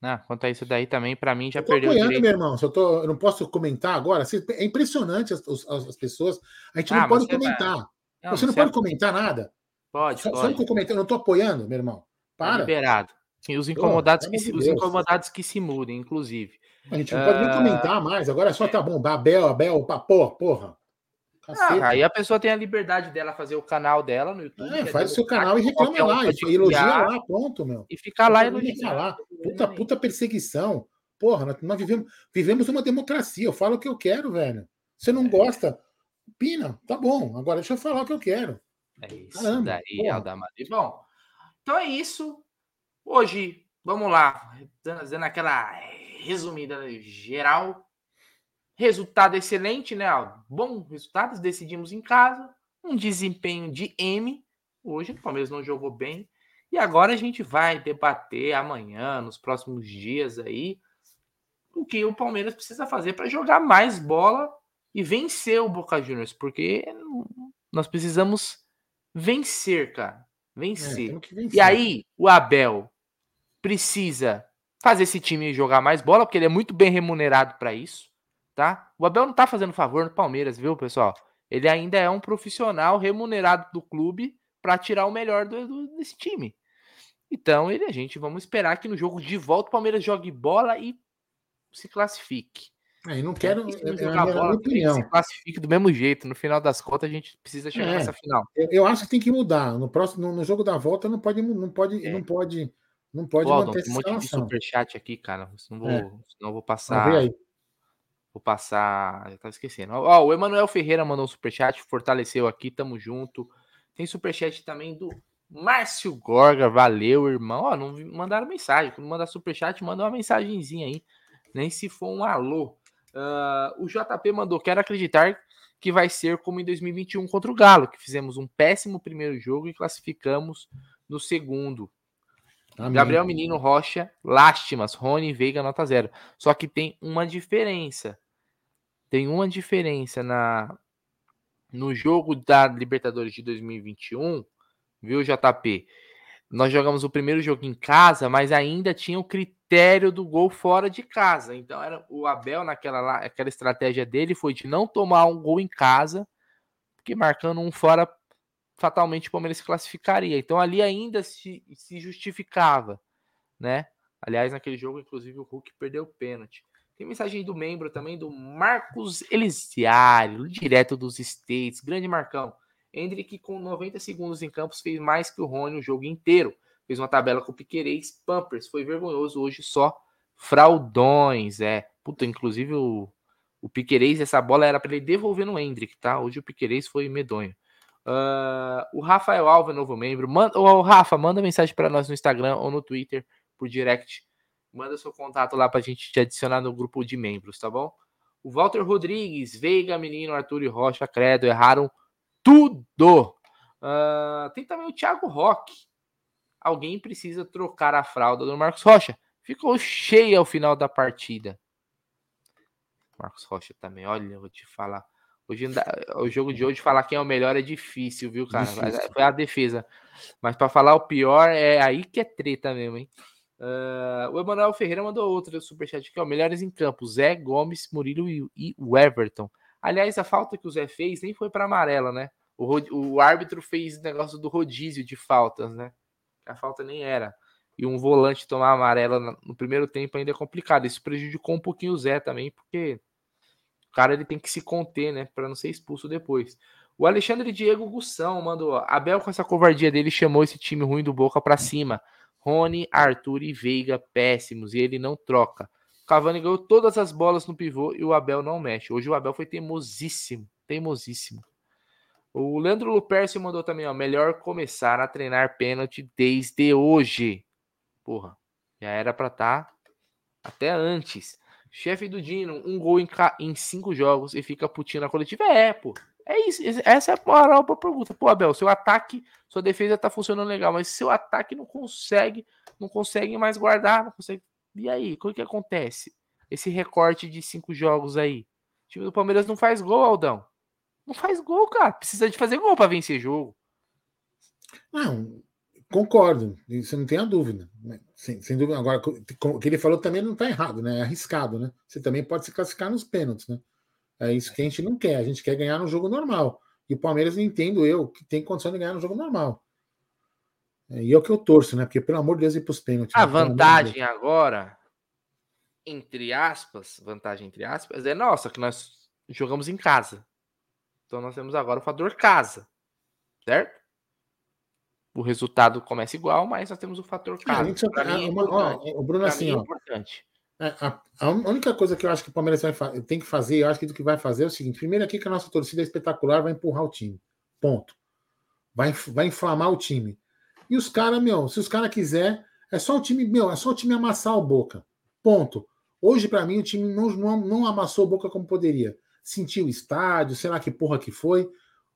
Ah, quanto a isso daí também, para mim já eu tô perdeu apoiando, o direito. meu irmão. Eu, tô, eu não posso comentar agora. É impressionante as, as, as pessoas. A gente Ah, não pode comentar. Não, você não você pode é- comentar nada. Pode, Só, só pode. que eu comentei, eu não tô apoiando, meu irmão. Tá Para. liberado. Sim, os Pô, incomodados, pelo que se, os incomodados que se mudem, inclusive. A gente não pode nem comentar mais. Agora é só tá bom. Abel, Abel, pá, porra. Ah, aí a pessoa tem a liberdade dela fazer o canal dela no YouTube. É, que faz o seu canal e reclama qualquer um lá. pode e Elogia lá, pronto, meu. E ficar lá que elogiando. falar. Puta, puta perseguição. Porra, nós, nós vivemos, vivemos uma democracia. Eu falo o que eu quero, velho. Você É. não gosta? Pina, tá bom. Agora deixa eu falar o que eu quero. É isso Caramba, daí, porra. Aldamar. Bom, então é isso. Hoje, vamos lá, dando, dando aquela resumida geral. Resultado excelente, né? Aldo? Bom resultado, decidimos em casa. Um desempenho de M. Hoje o Palmeiras não jogou bem. E agora a gente vai debater amanhã, nos próximos dias aí, o que o Palmeiras precisa fazer para jogar mais bola e vencer o Boca Juniors, porque nós precisamos vencer, cara. Vencer. que vencer. E aí, o Abel precisa fazer esse time jogar mais bola, porque ele é muito bem remunerado para isso, tá? O Abel não tá fazendo favor no Palmeiras, viu, pessoal? Ele ainda é um profissional remunerado do clube para tirar o melhor do, do- desse time. Então, ele, a gente vamos esperar que no jogo de volta o Palmeiras jogue bola e se classifique. É, não quero. E se É, é jogar minha bola, opinião. se classifique do mesmo jeito. No final das contas, a gente precisa chegar É, nessa final. Eu, eu acho que tem que mudar. No próximo, no, no jogo da volta não pode, não pode, não pode, não pode Ô, Aldão, manter essa um monte de superchat aqui, cara. Senão vou, É. senão eu vou passar. vê aí. Vou passar. Eu tava esquecendo. Ó, o Emanuel Ferreira mandou um superchat, fortaleceu aqui, tamo junto. Tem superchat também do Márcio Gorga, valeu, irmão. Ó, não vi- mandaram mensagem. Quando mandar superchat, manda uma mensagenzinha aí. Nem se for um alô. Ah, o JP mandou, quero acreditar que vai ser como em 2021 contra o Galo, que fizemos um péssimo primeiro jogo e classificamos no segundo. Amém. Gabriel Menino Rocha, lástimas. Rony Veiga, nota zero. Só que tem uma diferença. Tem uma diferença na no jogo da Libertadores de 2021, viu, JP? Nós jogamos o primeiro jogo em casa, mas ainda tinha o critério do gol fora de casa. Então era o Abel naquela aquela estratégia dele foi de não tomar um gol em casa, porque marcando um fora fatalmente o Palmeiras se classificaria. Então ali ainda se, se justificava, né? Aliás, naquele jogo, inclusive, o Hulk perdeu o pênalti. Tem mensagem do membro também, do Marcos Elisiário, direto dos States. Grande Marcão. Hendrick, com 90 segundos em campos, fez mais que o Rony o jogo inteiro. Fez uma tabela com o Piquerez, Pampers. Foi vergonhoso. Hoje só fraudões. É. Puta, inclusive o, o Piquerez, essa bola era para ele devolver no Hendrick, tá? Hoje o Piquerez foi medonho. Ah, o Rafael Alva, novo membro. Manda, ô, Rafa, manda mensagem para nós no Instagram ou no Twitter por direct. Manda seu contato lá pra gente te adicionar no grupo de membros, tá bom? O Walter Rodrigues, Veiga, Menino, Arthur e Rocha, Credo, erraram tudo. Ah, tem também o Thiago Roque. Alguém precisa trocar a fralda do Marcos Rocha. Ficou cheia ao final da partida. Marcos Rocha também, olha, eu vou te falar. Hoje, o jogo de hoje, falar quem é o melhor é difícil, viu, cara? Difícil. Foi a defesa. Mas para falar o pior, é aí que é treta mesmo, hein? Ah, o Emanuel Ferreira mandou outro superchat aqui, ó. Melhores em campo: Zé Gomes, Murilo e, o Everton. Aliás, a falta que o Zé fez nem foi para amarela, né? O, o árbitro fez negócio do rodízio de faltas, né? A falta nem era. E um volante tomar amarela no primeiro tempo ainda é complicado. Isso prejudicou um pouquinho o Zé também, porque o cara ele tem que se conter, né? Para não ser expulso depois. O Alexandre Diego Gussão mandou: Abel, com essa covardia dele, chamou esse time ruim do Boca para cima. Rony, Arthur e Veiga péssimos e ele não troca. Cavani ganhou todas as bolas no pivô e o Abel não mexe. Hoje o Abel foi teimosíssimo, teimosíssimo. O Leandro Lupercio mandou também, ó, melhor começar a treinar pênalti desde hoje. Porra, já era pra estar tá até antes. Chefe do Dino, um gol em, em, cinco jogos e fica putinho na coletiva. É, pô. É isso. Essa é a moral pra pergunta. Pô, Abel, seu ataque, sua defesa tá funcionando legal, mas seu ataque não consegue, não consegue mais guardar, não consegue. E aí, o que acontece? Esse recorte de cinco jogos aí. O time do Palmeiras não faz gol, Aldão. Não faz gol, cara. Precisa de fazer gol para vencer jogo. Não, concordo. Isso não tem a dúvida. Sem, sem dúvida. Agora, o que ele falou também não está errado, né? É arriscado, né? Você também pode se classificar nos pênaltis, né? É isso que a gente não quer. A gente quer ganhar no jogo normal. E o Palmeiras, entendo eu, que tem condição de ganhar no jogo normal. É, e é o que eu torço, né? Porque, pelo amor de Deus, ir para os pênaltis. A né? vantagem de agora, entre aspas, vantagem entre aspas, é nossa, que nós jogamos em casa. Então nós temos agora o fator casa, certo? O resultado começa igual, mas nós temos o fator É, casa. isso, Pra é, mim é ó, o Bruno, assim, é ó. importante. É, A, a única coisa que eu acho que o Palmeiras vai tem que fazer, eu acho que do que vai fazer é o seguinte: primeiro aqui que a nossa torcida é espetacular, vai empurrar o time. Ponto. Vai, vai inflamar o time. E os caras, meu, se os caras quiser, é só o time, meu, é só o time amassar o boca. Ponto. Hoje, pra mim, o time não, não, não amassou o boca como poderia. Sentiu o estádio, sei lá que porra que foi.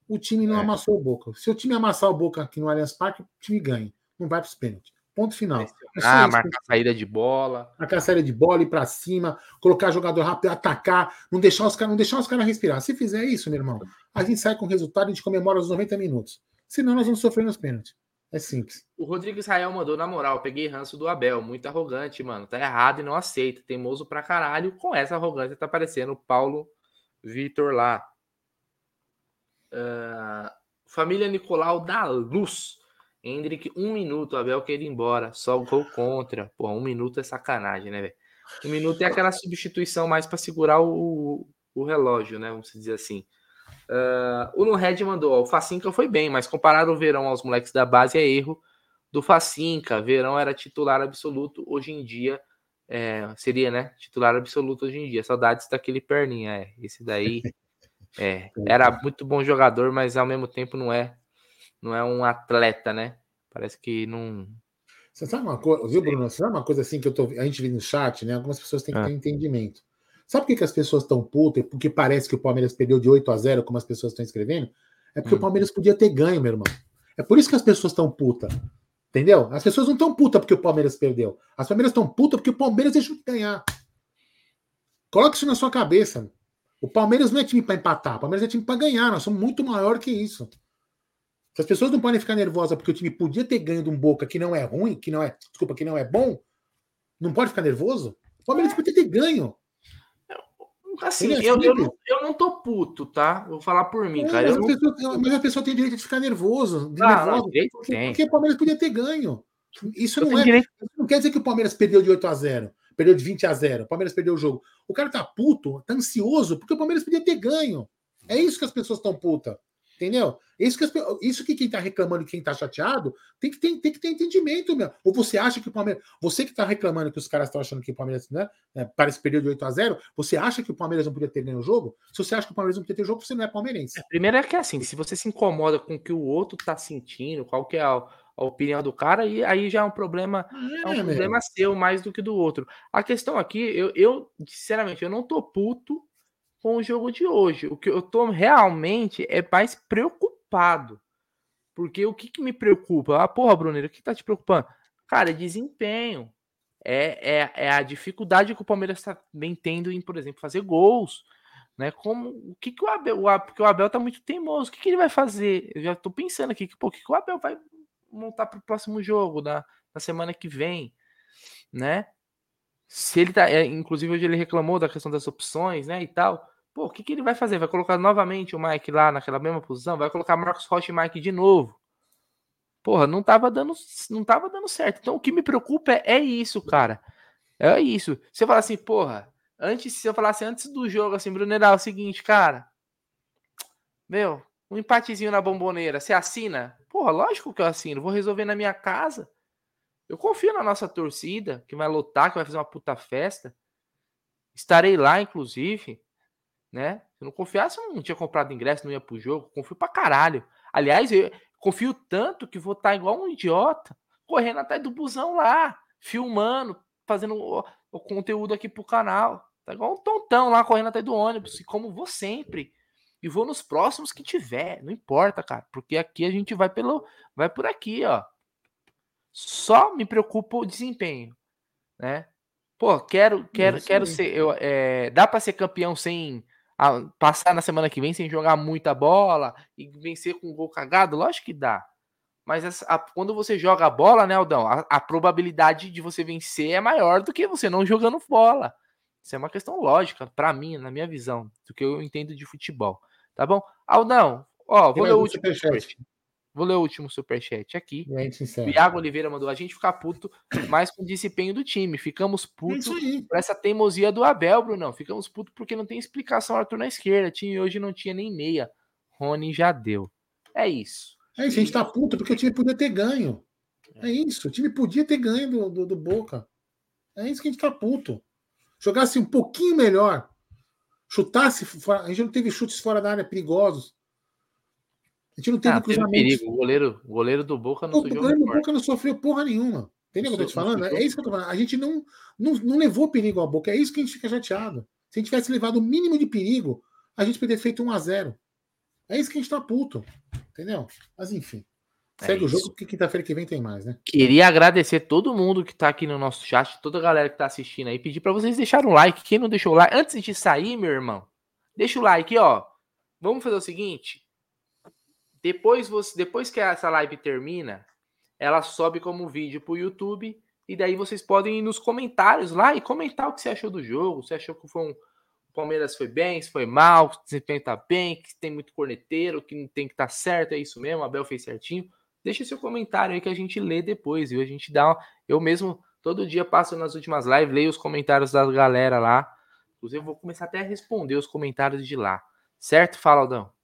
O time não amassou o boca. Se o time amassar o boca aqui no Allianz Parque, o time ganha. Não vai para os pênaltis. Ponto final. É Ah, isso. marcar saída de bola. marcar saída de bola, ir pra cima, colocar jogador rápido, atacar, não deixar os caras, não deixar os caras respirar. Se fizer isso, meu irmão, a gente sai com o resultado e a gente comemora os 90 minutos. Senão nós vamos sofrer nos pênaltis. É simples. O Rodrigo Israel mandou, na moral, peguei ranço do Abel, muito arrogante, mano. Tá errado e não aceita. Teimoso pra caralho. Com essa arrogância tá aparecendo o Paulo Vitor lá. Ah, família Nicolau da Luz. Hendrick, um minuto. Abel quer ir embora. Só gol contra. Pô, um minuto é sacanagem, né, velho? Um minuto é aquela substituição mais pra segurar o, o relógio, né? Vamos dizer assim. Ah, o No Red mandou, ó, o Facinca foi bem, mas comparar o Verão aos moleques da base é erro do Facinca. Verão era titular absoluto, hoje em dia é, seria, né? Titular absoluto hoje em dia. Saudades daquele perninha, é. Esse daí é, <laughs> era muito bom jogador, mas ao mesmo tempo não é, não é um atleta, né? Parece que não. Você sabe uma coisa, viu, Bruno? Você sabe uma coisa assim que eu tô, a gente vê no chat, né? Algumas pessoas têm que Ah. ter entendimento. Sabe por que, que as pessoas estão putas? Porque parece que o Palmeiras perdeu de 8 a 0, como as pessoas estão escrevendo? É porque Hum. o Palmeiras podia ter ganho, meu irmão. É por isso que as pessoas estão putas. Entendeu? As pessoas não estão putas porque o Palmeiras perdeu. As Palmeiras estão putas porque o Palmeiras deixou de ganhar. Coloque isso na sua cabeça. O Palmeiras não é time para empatar, o Palmeiras é time para ganhar. Nós somos muito maior que isso. Se as pessoas não podem ficar nervosas porque o time podia ter ganho de um Boca que não é ruim, que não é, desculpa, que não é bom, não pode ficar nervoso? O Palmeiras podia ter ganho. Assim, é eu, eu, simples. não, eu não tô puto, tá? Vou falar por mim, É, cara. mas, Eu a não... pessoa, mas a pessoa tem direito de ficar nervoso, de Ah, não, nervosa, direito porque, tem. porque o Palmeiras podia ter ganho. Isso Eu não é. direito- não quer dizer que o Palmeiras perdeu de 8 a 0, perdeu de 20 a 0, o Palmeiras perdeu o jogo. O cara tá puto, tá ansioso, porque o Palmeiras podia ter ganho. É isso que as pessoas estão putas. Entendeu? Isso que, as isso que quem tá reclamando e quem tá chateado tem que, ter, tem que ter entendimento, meu. Ou você acha que o Palmeiras. Você que tá reclamando que os caras estão achando que o Palmeiras né, é, parece que perdeu de 8 a 0, você acha que o Palmeiras não podia ter ganho o jogo? Se você acha que o Palmeiras não podia ter jogo, você não é palmeirense. Primeiro é que assim, se você se incomoda com o que o outro tá sentindo, qual que é a, a opinião do cara, e aí já é um problema, é um É, meu. problema seu mais do que do outro. A questão aqui, eu, eu sinceramente, eu não tô puto com o jogo de hoje. O que eu tô realmente é mais preocupado. Porque o que, que me preocupa? Ah, porra, Bruneiro, o que tá te preocupando? Cara, é desempenho. É, é, é a dificuldade que o Palmeiras está bem tendo em, por exemplo, fazer gols. Né? Como, o que, que o Abel. O, porque o Abel tá muito teimoso. O que, que ele vai fazer? Eu já tô pensando aqui que, pô, o que, que o Abel vai montar pro próximo jogo, na, na semana que vem, né? Se ele tá. é, inclusive, hoje ele reclamou da questão das opções, né? E tal. Pô, o que, que ele vai fazer? Vai colocar novamente o Mike lá naquela mesma posição? Vai colocar Marcos Rocha e Mike de novo? Porra, não tava dando, não tava dando certo. Então o que me preocupa é, é isso, cara. É isso. Eu falar assim, porra, antes, se eu falasse antes do jogo, assim, Bruneral, é o seguinte, cara. Meu, um empatezinho na bomboneira, você assina? Porra, lógico que eu assino. Vou resolver na minha casa. Eu confio na nossa torcida, que vai lutar, que vai fazer uma puta festa. Estarei lá, inclusive, né? Se eu não confiasse, eu não tinha comprado ingresso, não ia pro jogo. Confio pra caralho. Aliás, eu confio tanto que vou estar igual um idiota, correndo atrás do busão lá, filmando, fazendo o, o conteúdo aqui pro canal. Tá igual um tontão lá correndo atrás do ônibus, como vou sempre. E vou nos próximos que tiver, não importa, cara, porque aqui a gente vai pelo vai por aqui, ó. Só me preocupa o desempenho, né? Pô, quero quero Isso quero ser eu, é, dá para ser campeão sem a- passar na semana que vem sem jogar muita bola e vencer com um gol cagado? Lógico que dá. Mas essa- a- quando você joga a bola, né, Aldão, a, a probabilidade de você vencer é maior do que você não jogando bola. Isso é uma questão lógica, pra mim, na minha visão, do que eu entendo de futebol. Tá bom? Aldão, ó, Tem vou ler o último superchat. Vou ler o último superchat aqui. O. Iago Oliveira mandou a gente ficar puto mais com o desempenho do time. Ficamos putos É por essa teimosia do Abel, Brunão. Ficamos putos porque não tem explicação Arthur na esquerda. Time hoje não tinha nem meia. Rony já deu. É isso. É isso, a gente tá puto porque o time podia ter ganho. É isso, o time podia ter ganho do, do, do Boca. É isso que a gente tá puto. Jogasse um pouquinho melhor, chutasse fora, a gente não teve chutes fora da área perigosos. A gente não teve Ah, teve cruzamento. perigo. O goleiro, o goleiro do Boca não O goleiro do Boca não sofreu porra nenhuma. Entendeu o que eu tô te falando? É isso que eu tô falando. A gente não, não, não levou perigo à Boca. É isso que a gente fica chateado. Se a gente tivesse levado o mínimo de perigo, a gente poderia ter feito 1 a 0 É isso que a gente tá puto. Entendeu? Mas enfim. É Segue o isso. jogo, porque quinta-feira que vem tem mais, né? Queria agradecer todo mundo que tá aqui no nosso chat, toda a galera que tá assistindo aí, pedir pra vocês deixarem o like. Quem não deixou o like, antes de sair, meu irmão, deixa o like, ó. Vamos fazer o seguinte: depois você, depois que essa live termina, ela sobe como vídeo pro YouTube e daí vocês podem ir nos comentários lá e comentar o que você achou do jogo, se achou que foi um o Palmeiras foi bem, se foi mal, se o desempenho tá bem, que tem muito corneteiro, que não tem que estar tá certo, é isso mesmo, o Abel fez certinho. Deixa seu comentário aí que a gente lê depois, viu? A gente dá. Eu mesmo, todo dia passo nas últimas lives, leio os comentários da galera lá. Inclusive, eu vou começar até a responder os comentários de lá. Certo? Fala, Aldão.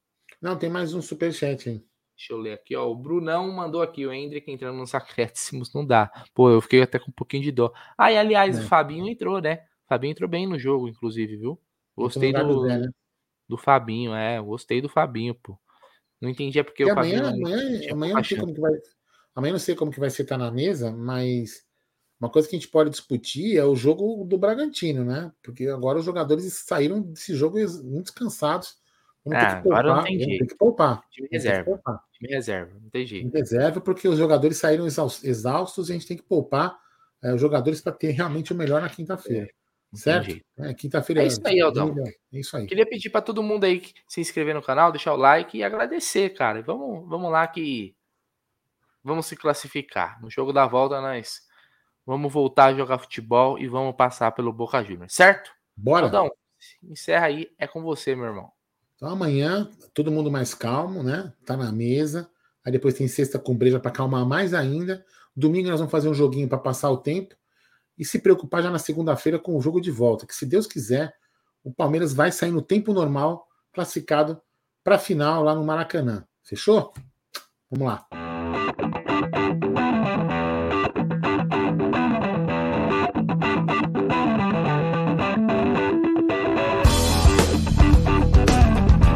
Não, tem mais um superchat aí. Deixa eu ler aqui, ó. O Brunão mandou aqui, o Hendrick entrando nos acréscimos, não dá. Pô, eu fiquei até com um pouquinho de dó. Ah, e aliás, É. o Fabinho entrou, né? O Fabinho entrou bem no jogo, inclusive, viu? Gostei do do, Zé, né? do Fabinho, é. Gostei do Fabinho, pô. Não entendi é porque E o amanhã, Fabinho. amanhã, amanhã não sei como que vai. Amanhã não sei como que vai ser estar na mesa, mas uma coisa que a gente pode discutir é o jogo do Bragantino, né? Porque agora os jogadores saíram desse jogo muito cansados. Vamos Ah, que agora não poupar. tem vamos ter jeito. que poupar. Time reserva. poupar. Time reserva, não tem jeito. Em reserva, porque os jogadores saíram exaus- exaustos e a gente tem que poupar é, os jogadores para ter realmente o melhor na quinta-feira. certo? jeito. É, quinta-feira É isso aí, Aldão. É isso aí. Queria pedir para todo mundo aí que se inscrever no canal, deixar o like e agradecer, cara. Vamos, vamos lá que vamos se classificar. No jogo da volta nós vamos voltar a jogar futebol e vamos passar pelo Boca Juniors, certo? Bora. Aldão, encerra aí, é com você, meu irmão. Então amanhã, todo mundo mais calmo, né? Tá na mesa. Aí depois tem sexta com breja para acalmar mais ainda. Domingo nós vamos fazer um joguinho para passar o tempo. E se preocupar já na segunda-feira com o jogo de volta. Que se Deus quiser, o Palmeiras vai sair no tempo normal, classificado para a final lá no Maracanã. Fechou? Vamos lá.